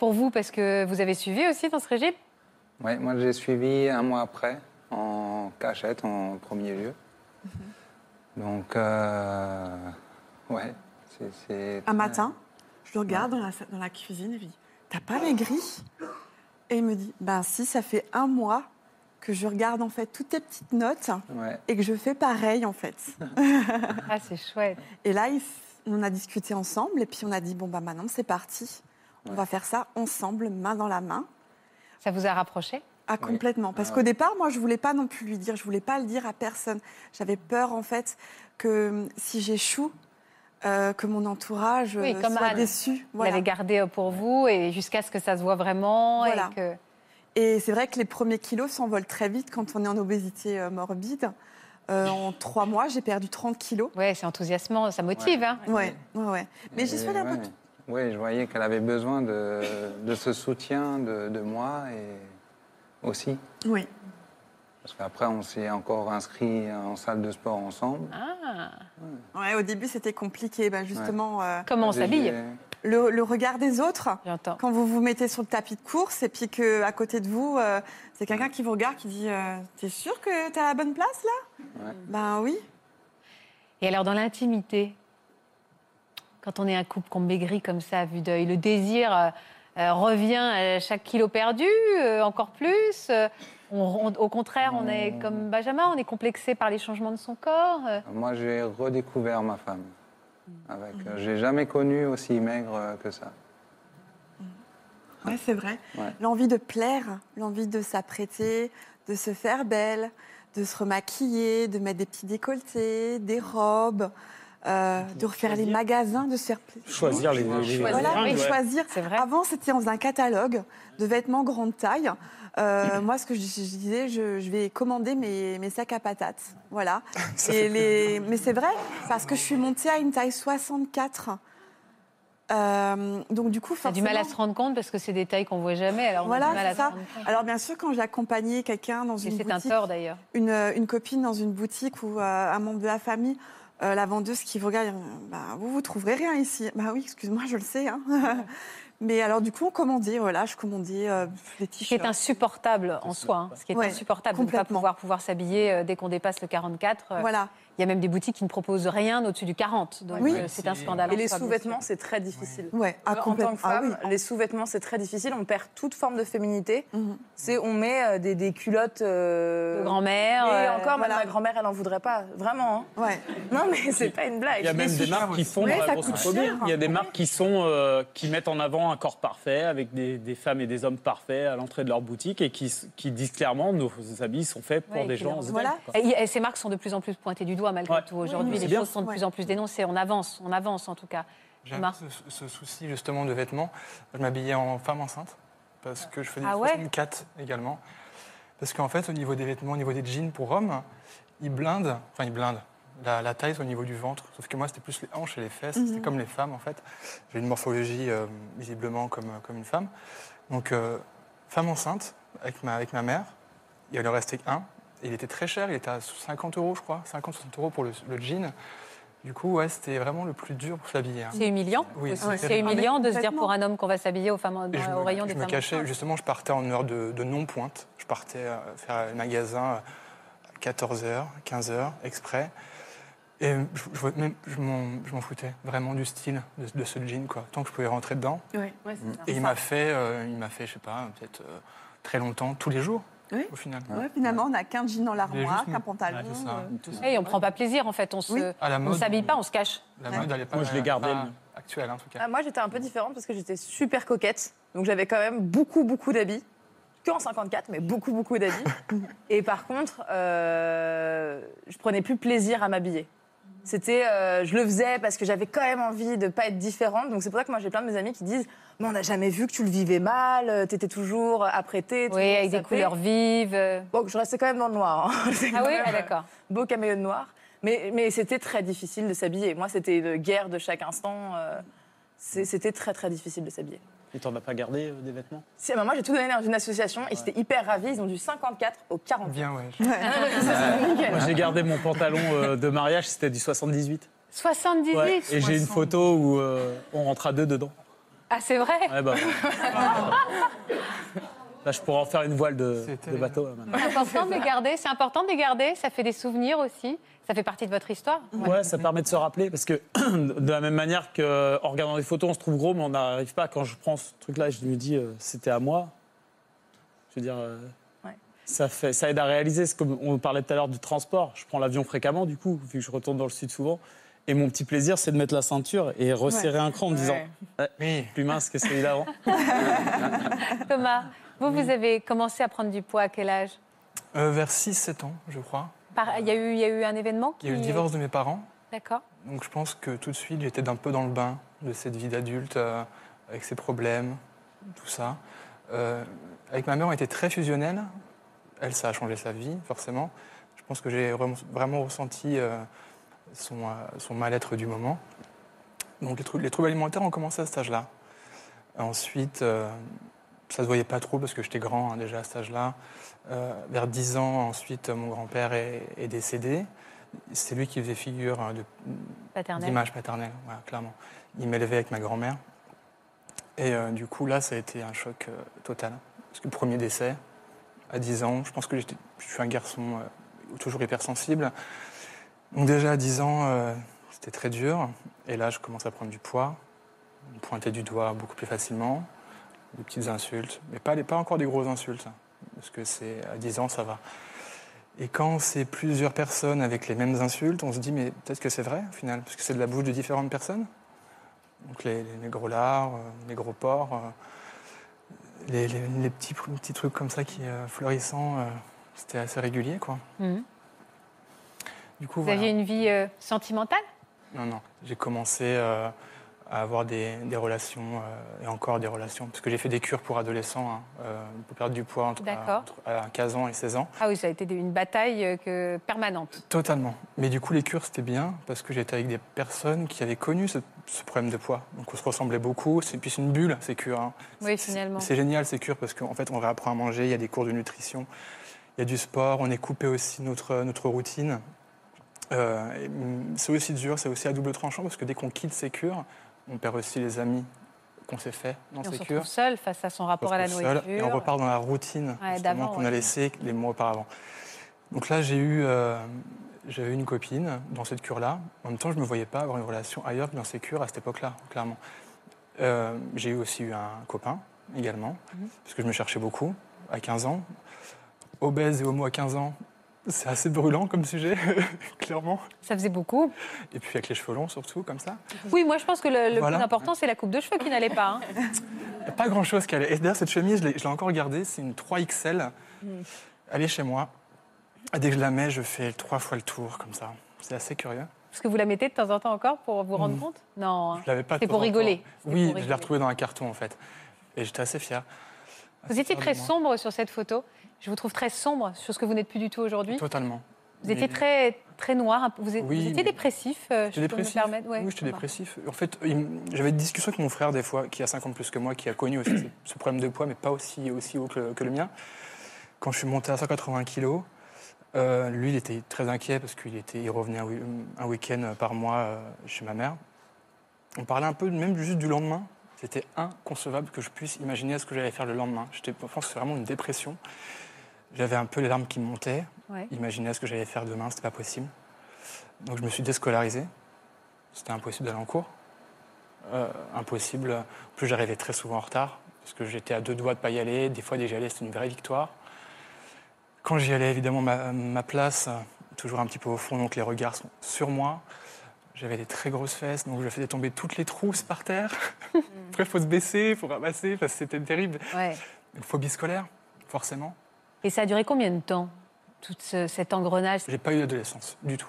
Pour vous, parce que vous avez suivi aussi dans ce régime? Ouais, moi, j'ai suivi un mois après, en cachette, en premier lieu. Donc, euh, ouais, c'est-. Un matin, je le regarde dans la, dans la cuisine et je lui dis T'as pas maigri Et il me dit Ben si, ça fait un mois que je regarde en fait toutes tes petites notes Ouais. et que je fais pareil en fait. Ah, c'est chouette. Et là, on a discuté ensemble et puis on a dit Bon, bah maintenant c'est parti. On va faire ça ensemble, main dans la main. Ça vous a rapproché? Ah, complètement. Parce Ah qu'au ouais. départ, moi, je voulais pas non plus lui dire, je voulais pas le dire à personne. J'avais peur, en fait, que hum, si j'échoue, euh, que mon entourage Oui, euh, comme soit Anne. déçu. Vous l'avez gardé euh, pour vous et jusqu'à ce que ça se voit vraiment. Voilà. Et que... Et c'est vrai que les premiers kilos s'envolent très vite quand on est en obésité morbide. Euh, en trois mois, j'ai perdu 30 kilos. Ouais, c'est enthousiasmant, ça motive. Hein. Ouais, ouais, ouais. Mais j'y suis allée un peu ouais. Oui, je voyais qu'elle avait besoin de, de ce soutien de, de moi et aussi. Oui. Parce qu'après, on s'est encore inscrit en salle de sport ensemble. Ah. Ouais, au début, c'était compliqué. Ben, justement, euh, Comment on s'habille le, le regard des autres, J'entends. quand vous vous mettez sur le tapis de course et puis que à côté de vous, euh, c'est quelqu'un qui vous regarde qui dit euh, T'es sûr que t'es à la bonne place là? Ouais. Ben oui. Et alors, dans l'intimité, quand on est un couple qu'on maigrit comme ça à vue d'œil, le désir revient à chaque kilo perdu, euh, encore plus euh, on- on- Au contraire, on est comme Benjamin, on est complexé par les changements de son corps. euh. Moi, j'ai redécouvert ma femme. Avec, euh, j'ai jamais connu aussi maigre euh, que ça. Ouais, c'est vrai. Ouais. L'envie de plaire, l'envie de s'apprêter, de se faire belle, de se remaquiller, de mettre des petits décolletés, des robes, euh, de refaire les magasins, de se faire plaisir. Choisir les, les- les Voilà, et choisir. Vrai. Avant, c'était dans un catalogue de vêtements grande taille. Euh, moi, ce que je, je disais, je, je vais commander mes, mes sacs à patates. Voilà. Et les... Mais c'est vrai, parce que je suis montée à une taille 64. Euh, donc, du coup, On a du mal à forcément- se rendre compte parce que c'est des tailles qu'on voit jamais. Alors on a Voilà, du mal à c'est se ça. rendre compte. Alors bien sûr, quand j'accompagnais quelqu'un dans Et une c'est un boutique, tort d'ailleurs. une, une copine dans une boutique ou euh, un membre de la famille, euh, la vendeuse qui vous regarde, bah, vous vous trouverez rien ici. Bah oui, excuse-moi, je le sais. hein. Mais alors du coup, on commandait, voilà, je commandais euh, les Ce qui est t-shirts. insupportable en soi. hein. Ce qui est Ouais, insupportable de ne pas pouvoir, pouvoir s'habiller euh, dès qu'on dépasse le 44. euh, Voilà. Il y a même des boutiques qui ne proposent rien au-dessus du 40. Donc Oui. euh, c'est un scandale. Et les sous-vêtements, c'est très difficile. Ouais, ah, en tant que Ah femme, oui. les sous-vêtements, c'est très difficile. On perd toute forme de féminité. Mhm. C'est on met euh, des, des culottes. euh, De grand-mère. Et encore, voilà. ma grand-mère, elle en voudrait pas. Vraiment. hein. Ouais. Non, mais c'est pas une blague. Il y a même des marques qui font Ouais, ça coûte cher. Il y a des marques qui sont euh, qui mettent en avant un corps parfait avec des, des femmes et des hommes parfaits à l'entrée de leur boutique et qui, disent clairement nos habits sont faits pour Ouais, des gens. Voilà. quoi. Et, et ces marques sont de plus en plus pointées du doigt malgré Ouais. tout. Aujourd'hui, Oui, les bien. choses sont de Ouais. plus en plus dénoncées. On avance, on avance en tout cas. Peu ce, ce souci justement de vêtements. Je m'habillais en femme enceinte parce que je faisais Ah ouais 64 également. Parce qu'en fait, au niveau des vêtements, au niveau des jeans pour hommes, ils blindent, enfin ils blindent la, la taille au niveau du ventre. Sauf que moi, c'était plus les hanches et les fesses. C'était comme les femmes en fait. J'ai une morphologie euh, visiblement comme, comme une femme. Donc euh, femme enceinte avec ma, avec ma mère. Il en restait un. Il était très cher, il était à 50 euros, je crois, 50-60 euros pour le, le jean. Du coup, ouais, c'était vraiment le plus dur pour s'habiller. hein. C'est humiliant. Oui, c'est humiliant de se dire pour un homme qu'on va s'habiller aux femmes, au me, rayon je des me cachais, justement, je partais en heure de, de non-pointe. Je partais euh, faire le magasin à 14h, 15h, exprès. Et je, je, même- je m'en je m'en foutais vraiment du style de, de ce jean, quoi. Tant que je pouvais rentrer dedans. Oui. Et il m'a fait, euh, il m'a fait, je sais pas, peut-être euh, très longtemps, tous les jours, Oui. au final. Ouais, finalement, on n'a qu'un jean dans l'armoire, qu'un pantalon. Ça. euh. Et on prend pas plaisir en fait, on Oui. Mode. s'habille pas, on se cache. La mode, elle est pas, Moi, je l'ai gardé, pas le mien. actuelle, en tout cas. Ah, moi, j'étais un peu différente parce que j'étais super coquette. Donc, j'avais quand même beaucoup, beaucoup d'habits. Que en 54, mais beaucoup, beaucoup d'habits. Et par contre, euh, je prenais plus plaisir à m'habiller. C'était, euh, je le faisais parce que j'avais quand même envie de pas être différente. Donc c'est pour ça que moi j'ai plein de mes amis qui disent, mais on n'a jamais vu que tu le vivais mal, euh, t'étais toujours apprêtée. Oui, avec des couleurs vives. Bon, je restais quand même dans le noir. hein. Ah oui, ah, d'accord. Beau caméo de noir. Mais, mais c'était très difficile de s'habiller. Moi, c'était une guerre de chaque instant. euh, c'était très, très difficile de s'habiller. Et t'en as pas gardé euh, des vêtements? Si, bah, moi, j'ai tout donné dans une association. Ils étaient hyper ravis. Ils ont du 54 au 40. Bien, ouais. Moi, j'ai gardé mon pantalon euh, de mariage, c'était du 78. 78 Ouais, Et j'ai une photo où euh, on rentre à deux dedans. Ah, c'est vrai? Ouais, bah, Là, je pourrais en faire une voile de, bateau. maintenant. C'est important de les garder, c'est important de les garder, ça fait des souvenirs aussi, ça fait partie de votre histoire. Ouais, ça permet de se rappeler parce que de la même manière qu'en regardant des photos, on se trouve gros, mais on n'arrive pas. Quand je prends ce truc-là, je me dis, euh, c'était à moi. Je veux dire, euh, Ouais. ça, fait, ça aide à réaliser. C'est comme on parlait tout à l'heure du transport. Je prends l'avion fréquemment, du coup, vu que je retourne dans le sud souvent. Et mon petit plaisir, c'est de mettre la ceinture et resserrer un cran en me disant. Eh, plus mince que celui d'avant. Thomas, vous, vous avez commencé à prendre du poids à quel âge Euh, vers 6-7 ans, je crois. Par- Il y, a eu- il y a eu un événement Il y a eu le divorce de mes parents. D'accord. Donc je pense que tout de suite, j'étais un peu dans le bain de cette vie d'adulte, euh, avec ses problèmes, tout ça. Euh, avec ma mère, on était très fusionnels. Elle, ça a changé sa vie, forcément. Je pense que j'ai vraiment ressenti son, son mal-être du moment. Donc les, trou- les troubles alimentaires ont commencé à cet âge-là. Ensuite, ça se voyait pas trop parce que j'étais grand hein, déjà à cet âge-là. Euh, vers 10 ans, ensuite, mon grand-père est, est décédé. C'est lui qui faisait figure hein, Paternelle. d'image paternelle, voilà, clairement. Il m'élevait avec ma grand-mère. Et euh, du coup, là, ça a été un choc euh, total. Parce que le premier décès, à 10 ans, je pense que j'étais- je suis un garçon toujours hypersensible. Donc déjà, à 10 ans, c'était très dur. Et là, je commence à prendre du poids, me pointer du doigt beaucoup plus facilement, des petites insultes, mais pas, pas encore des grosses insultes, hein, parce que c'est à 10 ans, ça va. Et quand c'est plusieurs personnes avec les mêmes insultes, on se dit, mais peut-être que c'est vrai, au final, parce que c'est de la bouche de différentes personnes. Donc les, les- gros lards, euh, les gros porcs, euh, les, les- les petits, petits trucs comme ça qui euh, fleurissants, euh, c'était assez régulier, quoi. Mhm. Du coup, Vous voilà. aviez une vie euh, sentimentale? Non, non. J'ai commencé euh, à avoir des, des relations euh, et encore des relations, parce que j'ai fait des cures pour adolescents, hein, euh, pour perdre du poids entre, D'accord. entre- à 15 ans et 16 ans. Ah oui, ça a été une bataille euh, que- permanente. Totalement. Mais du coup, les cures, c'était bien, parce que j'étais avec des personnes qui avaient connu ce, ce problème de poids. Donc on se ressemblait beaucoup. C'est, puis c'est une bulle, ces cures. hein. Oui, C'est- finalement. C'est génial, ces cures, parce qu'en fait, on réapprend à manger, il y a des cours de nutrition, il y a du sport, on est coupé aussi notre, notre routine. Euh, hum, c'est aussi dur, c'est aussi à double tranchant, parce que dès qu'on quitte ces cures, on perd aussi les amis qu'on s'est fait dans Et on ces se cures. retrouve seul face à son rapport à la On se nourriture. Et on repart dans la routine Ouais, qu'on ouais. a laissée les mois auparavant. Donc là, j'ai eu, euh, j'avais eu une copine dans cette cure-là. En même temps, je ne me voyais pas avoir une relation ailleurs que dans ces cures à cette époque-là, clairement. Euh, j'ai eu aussi eu un copain également, Mhm. parce que je me cherchais beaucoup à 15 ans. Obèse et homo à 15 ans, c'est assez brûlant comme sujet, clairement. Ça faisait beaucoup. Et puis avec les cheveux longs surtout, comme ça. Oui, moi je pense que le, le Voilà. plus important, c'est la coupe de cheveux qui n'allait pas. hein. Il n'y a pas grand-chose qui allait. Et d'ailleurs, cette chemise, je l'ai encore gardée. C'est une 3XL. Elle est chez moi. Et dès que je la mets, je fais trois fois le tour, comme ça. C'est assez curieux. Est-ce que vous la mettez de temps en temps encore pour vous rendre Mhm. compte? Non. hein. Je l'avais pas C'est pour rigoler. Oui, pour je l'ai retrouvée dans un carton, en fait. Et j'étais assez fier. Vous étiez très sombre sur cette photo. Je vous trouve très sombre sur ce que vous n'êtes plus du tout aujourd'hui. Totalement. Vous étiez très, très noir. Vous, êtes- Oui, vous étiez dépressif, euh, je J'étais peux me dépressif. permettre Ouais, oui, j'étais dépressif. En fait, j'avais des discussions avec mon frère des fois, qui a 50 plus que moi, qui a connu aussi ce- problème de poids, mais pas aussi, aussi haut que le, que le mien. Quand je suis monté à 180 kilos, euh, lui, il était très inquiet parce qu'il était, il revenait un, week-end par mois euh, chez ma mère. On parlait un peu même juste du lendemain. C'était inconcevable que je puisse imaginer ce que j'allais faire le lendemain. Je pense que c'est vraiment une dépression. J'avais un peu les larmes qui me montaient. Ouais. Imaginer ce que j'allais faire demain, c'était pas possible. Donc je me suis déscolarisé. C'était impossible d'aller en cours. Euh, impossible. En plus, j'arrivais très souvent en retard parce que j'étais à deux doigts de pas y aller. Des fois, déjà y aller, c'était une vraie victoire. Quand j'y allais, évidemment, ma, ma place, toujours un petit peu au fond, donc les regards sont sur moi. J'avais des très grosses fesses, donc je faisais tomber toutes les trousses par terre. Après, il faut se baisser, il faut ramasser, parce que c'était terrible. Ouais. Une phobie scolaire, forcément. Et ça a duré combien de temps, tout ce- cet engrenage? J'ai pas eu d'adolescence, du tout.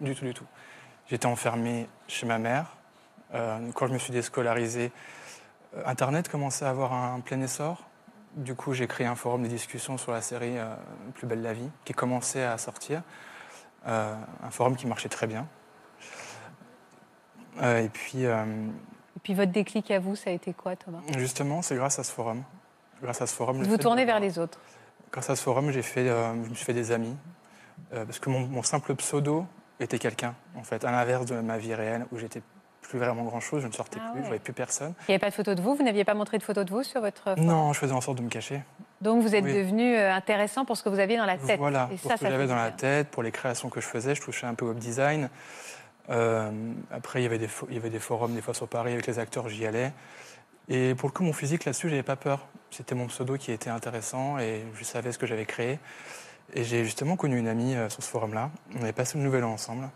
Du tout, du tout. J'étais enfermé chez ma mère. Euh, quand je me suis déscolarisé, euh, Internet commençait à avoir un plein essor. Du coup, j'ai créé un forum de discussion sur la série euh, Plus belle la vie, qui commençait à sortir. Euh, un forum qui marchait très bien. Euh, et puis, Et puis votre déclic à vous, ça a été quoi, Thomas? Justement, c'est grâce à ce forum. Grâce à ce forum, Vous de- tournez vers les autres. Grâce à ce forum, j'ai fait, euh, je me suis fait des amis. Euh, parce que mon, mon simple pseudo était quelqu'un, en fait, à l'inverse de ma vie réelle, où j'étais plus vraiment grand-chose, je ne sortais Ah plus, ouais. je voyais plus personne. Il n'y avait pas de photo de vous Vous n'aviez pas montré de photo de vous sur votre forum? Non, je faisais en sorte de me cacher. Donc vous êtes Oui. devenu euh, intéressant pour ce que vous aviez dans la tête. Voilà, Et pour ça, ce que j'avais dans la tête, pour les créations que je faisais, je touchais un peu au web design. Euh, après, il y, avait des, fo- il y avait des forums, des fois sur Paris, avec les acteurs, j'y allais. Et pour le coup, mon physique là-dessus, j'avais pas peur. C'était mon pseudo qui était intéressant et je savais ce que j'avais créé. Et j'ai justement connu une amie euh, sur ce forum-là. On avait passé le nouvel an ensemble.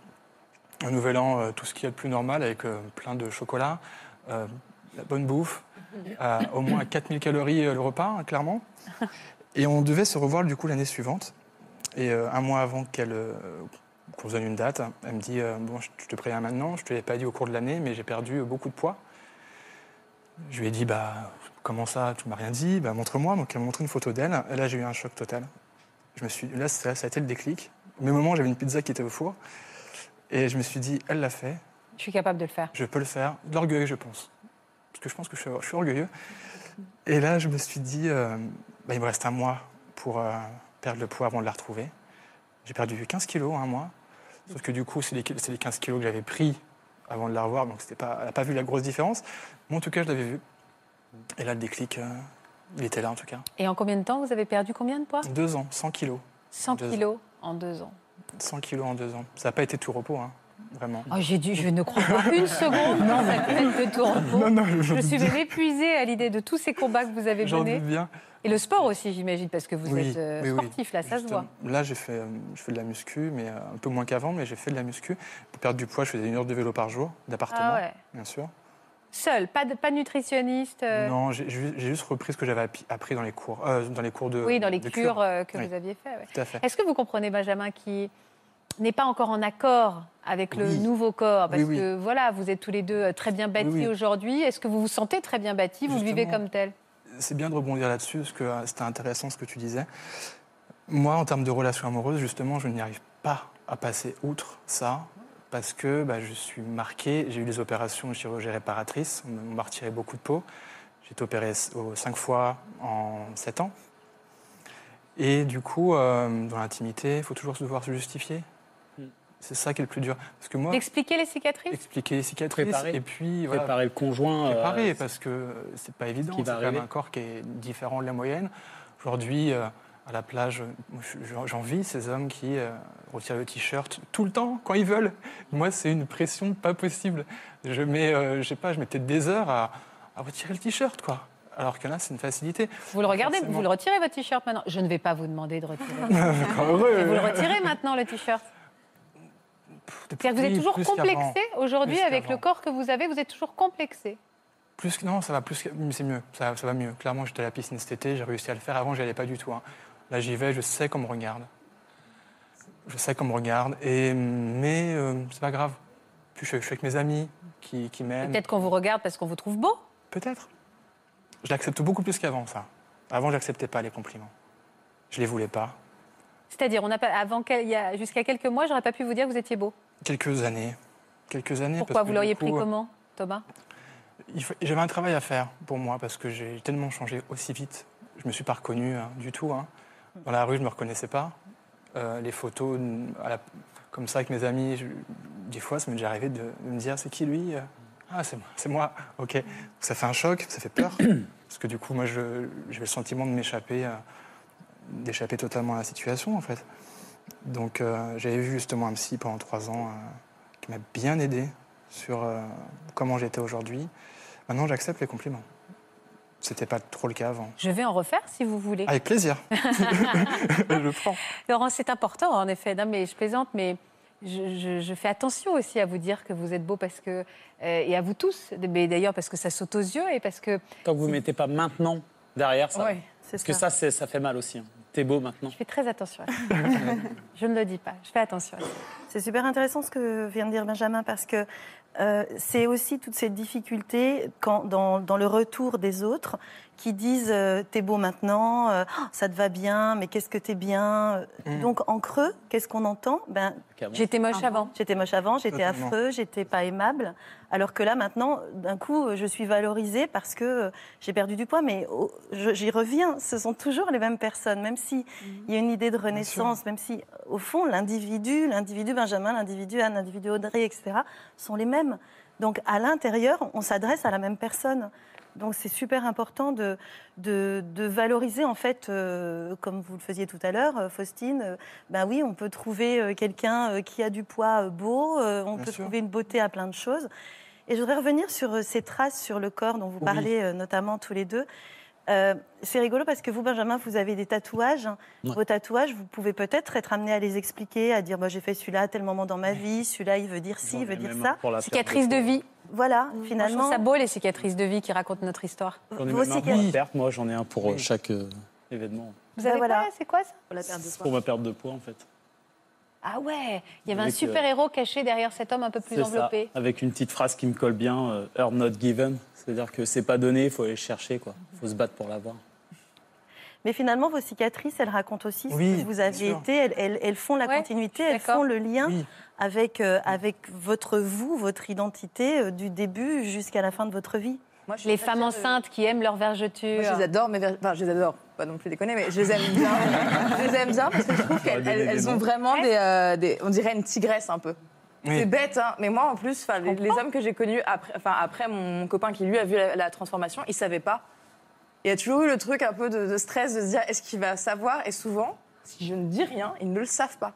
Un nouvel an, euh, tout ce qu'il y a de plus normal, avec euh, plein de chocolat, euh, la bonne bouffe, au moins 4000 calories le repas, hein, clairement. Et on devait se revoir du coup l'année suivante. Et euh, un mois avant qu'elle qu'on se donne une date, elle me dit Bon, je te préviens maintenant, je ne te l'ai pas dit au cours de l'année, mais j'ai perdu beaucoup de poids. Je lui ai dit Bah, comment ça? Tu m'as rien dit? Bah, Montre-moi. Donc, elle m'a montré une photo d'elle. Et là, j'ai eu un choc total. Je me suis, là, ça, ça a été le déclic. Au même moment, j'avais une pizza qui était au four. Et je me suis dit Elle l'a fait, Je suis capable de le faire. je peux le faire. De l'orgueil, je pense. Parce que je pense que je suis, je suis orgueilleux. Et là, je me suis dit, euh, bah, il me reste un mois pour euh, perdre le poids avant de la retrouver. J'ai perdu 15 kilos en un mois. Sauf que du coup, c'est les, c'est les 15 kilos que j'avais pris avant de la revoir. Donc, c'était pas, elle n'a pas vu la grosse différence. Mais en tout cas, je l'avais vu. Et là, le déclic, euh, il était là en tout cas. Et en combien de temps vous avez perdu combien de poids? Deux ans, 100 kilos. 100 Deux ans. kilos en deux ans. 100 kilos en deux ans. Ça n'a pas été tout repos, hein, vraiment. Oh, j'ai dû, je ne crois pas une seconde dans cette fête de tour repos. Non, non, je Je suis épuisée à l'idée de tous ces combats que vous avez J'en menés. doute bien. Et le sport aussi, j'imagine, parce que vous Oui, êtes euh, oui, sportif, là, ça se voit. Là, j'ai fait, euh, je fais de la muscu, mais euh, un peu moins qu'avant, mais j'ai fait de la muscu. Pour perdre du poids, je faisais une heure de vélo par jour, d'appartement, Ah ouais. bien sûr. Seul, pas de, pas de nutritionniste euh, Non, j'ai juste repris ce que j'avais appris dans les cours, euh, dans les cours de. Oui, dans les cures que Oui, vous aviez fait. ouais. Tout à fait. Est-ce que vous comprenez, Benjamin, qui n'est pas encore en accord avec le Oui. nouveau corps? Parce Oui, que voilà, vous êtes tous les deux très bien bâtis aujourd'hui. Est-ce que vous vous sentez très bien bâtis Vous le vivez comme tel? C'est bien de rebondir là-dessus, parce que euh, c'était intéressant ce que tu disais. Moi, en termes de relations amoureuses, justement, je n'y arrive pas à passer outre ça, parce que bah, je suis marqué. J'ai eu des opérations de chirurgie réparatrice, on m'a retiré beaucoup de peau. J'ai été opéré cinq fois en sept ans. Et du coup, euh, dans l'intimité, il faut toujours devoir se justifier. C'est ça qui est le plus dur. Parce que moi, Expliquer les cicatrices expliquer les cicatrices, Préparer. et puis voilà, Préparer le conjoint. euh, préparer parce que c'est pas évident. qui C'est va quand même un corps qui est différent de la moyenne. Aujourd'hui, euh, à la plage, j'envie ces hommes qui euh, retirent le t-shirt tout le temps quand ils veulent. Moi, c'est une pression pas possible. Je mets, euh, je sais pas, je mets peut-être des heures à, à retirer le t-shirt, quoi. Alors que là, c'est une facilité. Vous le regardez, Forcément. vous le retirez votre t-shirt maintenant? Je ne vais pas vous demander de retirer. Encore heureux. Et vous le retirez maintenant le t-shirt? C'est-à-dire que vous êtes toujours complexé aujourd'hui avec le corps que vous avez. Vous êtes toujours complexé. Plus que non, ça va plus. C'est mieux. Ça, ça va mieux. Clairement, j'étais à la piscine cet été, j'ai réussi à le faire. Avant, j'y allais pas du tout. hein. Là, j'y vais, je sais qu'on me regarde. Je sais qu'on me regarde. Et mais euh, c'est pas grave. Puis je, je suis avec mes amis qui, qui m'aiment. Peut-être qu'on vous regarde parce qu'on vous trouve beau. Peut-être. Je l'accepte beaucoup plus qu'avant, ça. Avant, j'acceptais pas les compliments. Je les voulais pas. C'est-à-dire, on pas, avant quel- il y a- jusqu'à quelques mois, j'aurais pas pu vous dire que vous étiez beau. Quelques années. Quelques années. Pourquoi parce vous l'auriez coup, pris comment, Thomas? il faut- J'avais un travail à faire pour moi parce que j'ai tellement changé aussi vite. Je me suis pas reconnu hein, du tout. hein. Dans la rue, je me reconnaissais pas. Euh, les photos, à la- comme ça avec mes amis, je- des fois, ça m'est déjà arrivé de, de me dire c'est qui lui? Euh, Ah, c'est moi, c'est moi. Ok. Ça fait un choc, ça fait peur parce que du coup, moi, je- j'avais le sentiment de m'échapper, euh, d'échapper totalement à la situation en fait. Donc, euh, j'avais vu justement un psy pendant trois ans euh, qui m'a bien aidé sur euh, comment j'étais aujourd'hui. Maintenant, j'accepte les compliments. C'était pas trop le cas avant. Je vais en refaire si vous voulez. Avec plaisir. je prends. Laurent, c'est important en effet. Non, mais je plaisante, mais je, je- je fais attention aussi à vous dire que vous êtes beau parce que euh, et à vous tous. Mais d'ailleurs parce que ça saute aux yeux et parce que Tant que vous ne mettez pas maintenant derrière ça. Ouais, Parce que ça, ça fait mal aussi. T'es beau maintenant. je fais très attention. À ça. je ne le dis pas. Je fais attention. À ça. C'est super intéressant ce que vient de dire Benjamin parce que euh, c'est aussi toute cette difficulté quand, dans, dans le retour des autres qui disent euh, t'es beau maintenant, euh, Oh, ça te va bien, mais qu'est-ce que t'es bien. Mm. Donc en creux, qu'est-ce qu'on entend? Ben, J'étais moche avant. J'étais moche avant, j'étais affreux, j'étais pas aimable. Alors que là maintenant, d'un coup, je suis valorisée parce que euh, j'ai perdu du poids, mais oh, j'y reviens. Ce sont toujours les mêmes personnes, même si il y a une idée de renaissance, même si au fond l'individu, l'individu Benjamin, l'individu Anne, l'individu Audrey, etc. sont les mêmes. Donc à l'intérieur, on s'adresse à la même personne. Donc c'est super important de, de, de valoriser en fait, euh, comme vous le faisiez tout à l'heure, euh, Faustine. euh, ben oui, on peut trouver quelqu'un qui a du poids beau, euh, on Bien peut sûr. trouver une beauté à plein de choses. Et je voudrais revenir sur ces traces sur le corps dont vous parlez notamment tous les deux. Euh, c'est rigolo parce que vous, Benjamin, vous avez des tatouages. Ouais. Vos tatouages, vous pouvez peut-être être amené à les expliquer, à dire bah, j'ai fait celui-là à tel moment dans ma vie, celui-là il veut dire ci, il veut dire ça. Cicatrices de vie. Voilà, Moi, je finalement. trouve ça beau les cicatrices de vie qui racontent notre histoire. J'en ai même un pour la perte. Moi, j'en ai un pour euh, chaque euh, événement. Vous avez voilà. quoi C'est quoi ça C'est pour ma perte de poids, en fait. Ah ouais, il y avait un Avec, super héros caché derrière cet homme un peu plus ça, enveloppé. avec une petite phrase qui me colle bien, euh, earn not given. C'est-à-dire que c'est pas donné, il faut aller le chercher, quoi. Il faut se battre pour l'avoir. Mais finalement, vos cicatrices, elles racontent aussi Oui, ce que vous avez été. Elles, elles- elles font la continuité, elles font le lien avec, euh, avec votre vous, votre identité, euh, du début jusqu'à la fin de votre vie. Les femmes enceintes qui aiment leur vergeture. Moi, je les adore, mais ver- enfin, je les adore, pas non plus déconner, mais je les aime bien. je les aime bien parce que je trouve qu'elles ont vraiment des, euh, des- On dirait une tigresse un peu. Oui. C'est bête, hein, mais moi en plus, les, les hommes que j'ai connus après, après mon, mon copain qui lui a vu la, la transformation, il savait pas. Il y a toujours eu le truc un peu de, de stress de se dire est-ce qu'il va savoir? Et souvent, si je ne dis rien, ils ne le savent pas.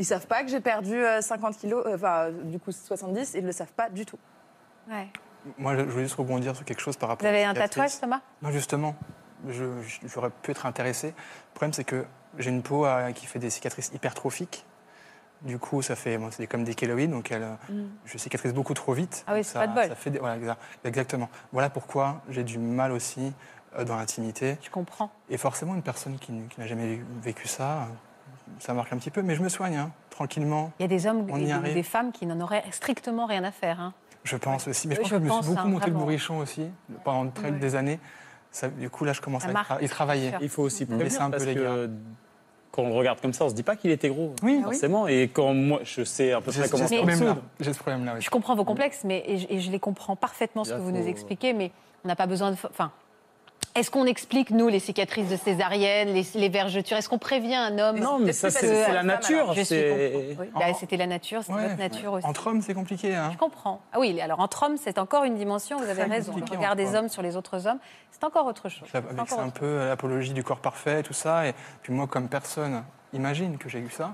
Ils savent pas que j'ai perdu euh, 50 kilos, euh, enfin euh, du coup 70, ils ne le savent pas du tout. Ouais. Moi, je voulais juste rebondir sur quelque chose par rapport Vous avez un tatouage, Thomas? Non, justement, j'aurais pu être intéressé. Le problème, c'est que j'ai une peau euh, qui fait des cicatrices hypertrophiques. Du coup, ça fait, moi, c'est comme des kéloïdes, donc elle, euh, Mm. je cicatrise beaucoup trop vite. Ah oui, c'est pas de bol. ça fait des- voilà, exa- exactement. Voilà pourquoi j'ai du mal aussi euh, dans l'intimité. Je comprends. Et forcément, une personne qui, n'a jamais vécu ça, ça marque un petit peu. Mais je me soigne, hein, tranquillement. Il y a des hommes et des femmes qui n'en auraient strictement rien à faire. hein. Je pense aussi. Mais je pense je que je me suis beaucoup hein, monté le bourrichon aussi, pendant des années. Ça, du coup, là, je commence Ça à y, marque, tra- y travailler. Il faut aussi prévenir un peu parce les gars. que quand on le regarde comme ça, on se dit pas qu'il était gros. Oui. forcément. Et quand moi, je sais à peu près comment ça. J'ai ce problème-là, oui. Je comprends vos complexes, mais et je, et je les comprends parfaitement ce Là, que vous nous expliquez, mais on n'a pas besoin de. Enfin, est-ce qu'on explique nous les cicatrices de césarienne, les, les vergetures? Est-ce qu'on prévient un homme? Non, mais ça, c'est la nature. Oui, bah, C'était la nature, c'est Ouais, votre nature aussi. Entre hommes, c'est compliqué. Hein. Je comprends. Ah oui, alors entre hommes, c'est encore une dimension, vous avez raison. Le regard des hommes. sur les autres hommes, c'est encore autre chose. C'est un peu l'apologie du corps parfait, tout ça. Et puis moi, comme personne, imagine que j'ai eu ça.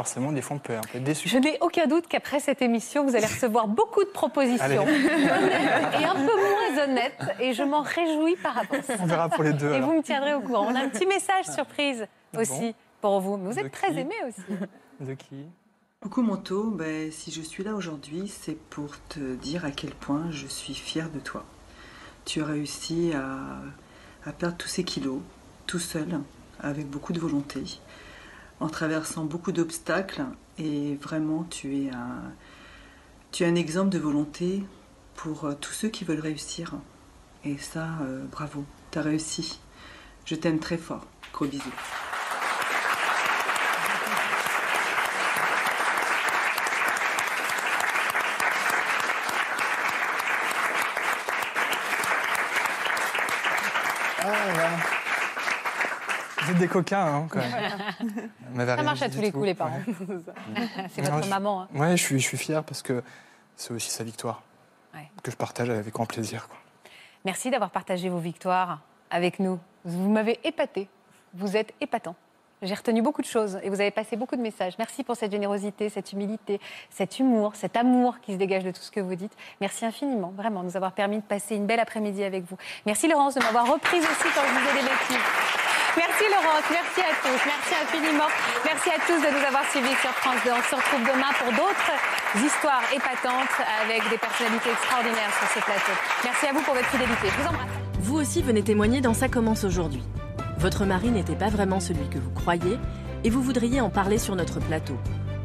Forcément, des fois, on peut, être déçu. Je n'ai aucun doute qu'après cette émission, vous allez recevoir beaucoup de propositions et un peu moins honnêtes, et je m'en réjouis par avance. On verra pour les deux. Et alors. vous me tiendrez au courant. On a un petit message surprise Bon. aussi pour vous. Mais vous êtes très aimé aussi. De qui? Coucou Manteau, ben, si je suis là aujourd'hui, c'est pour te dire à quel point je suis fière de toi. Tu as réussi à, à perdre tous ces kilos, tout seul, avec beaucoup de volonté, en traversant beaucoup d'obstacles, et vraiment tu es un, tu es un exemple de volonté pour euh, tous ceux qui veulent réussir. Et ça, euh, bravo, tu as réussi. Je t'aime très fort. Gros bisous. Vous êtes des coquins, hein, quand même. Ça marche à tous les coups, les parents. Ouais. C'est Non, votre je- maman. hein. Ouais, je suis, je suis fier parce que c'est aussi sa victoire. Ouais. Que je partage avec grand plaisir. Quoi. Merci d'avoir partagé vos victoires avec nous. Vous m'avez épaté. Vous êtes épatant. J'ai retenu beaucoup de choses et vous avez passé beaucoup de messages. Merci pour cette générosité, cette humilité, cet humour, cet amour qui se dégage de tout ce que vous dites. Merci infiniment, vraiment, de nous avoir permis de passer une belle après-midi avec vous. Merci Laurence de m'avoir reprise aussi quand je disais des bêtises. Merci Laurence, merci à tous, merci infiniment. Merci à tous de nous avoir suivis sur France 2. On se retrouve demain pour d'autres histoires épatantes avec des personnalités extraordinaires sur ce plateau. Merci à vous pour votre fidélité. Je vous embrasse. Vous aussi venez témoigner dans Ça commence aujourd'hui. Votre mari n'était pas vraiment celui que vous croyez et vous voudriez en parler sur notre plateau.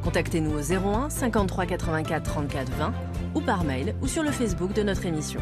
Contactez-nous au 01 53 84 34 20 ou par mail ou sur le Facebook de notre émission.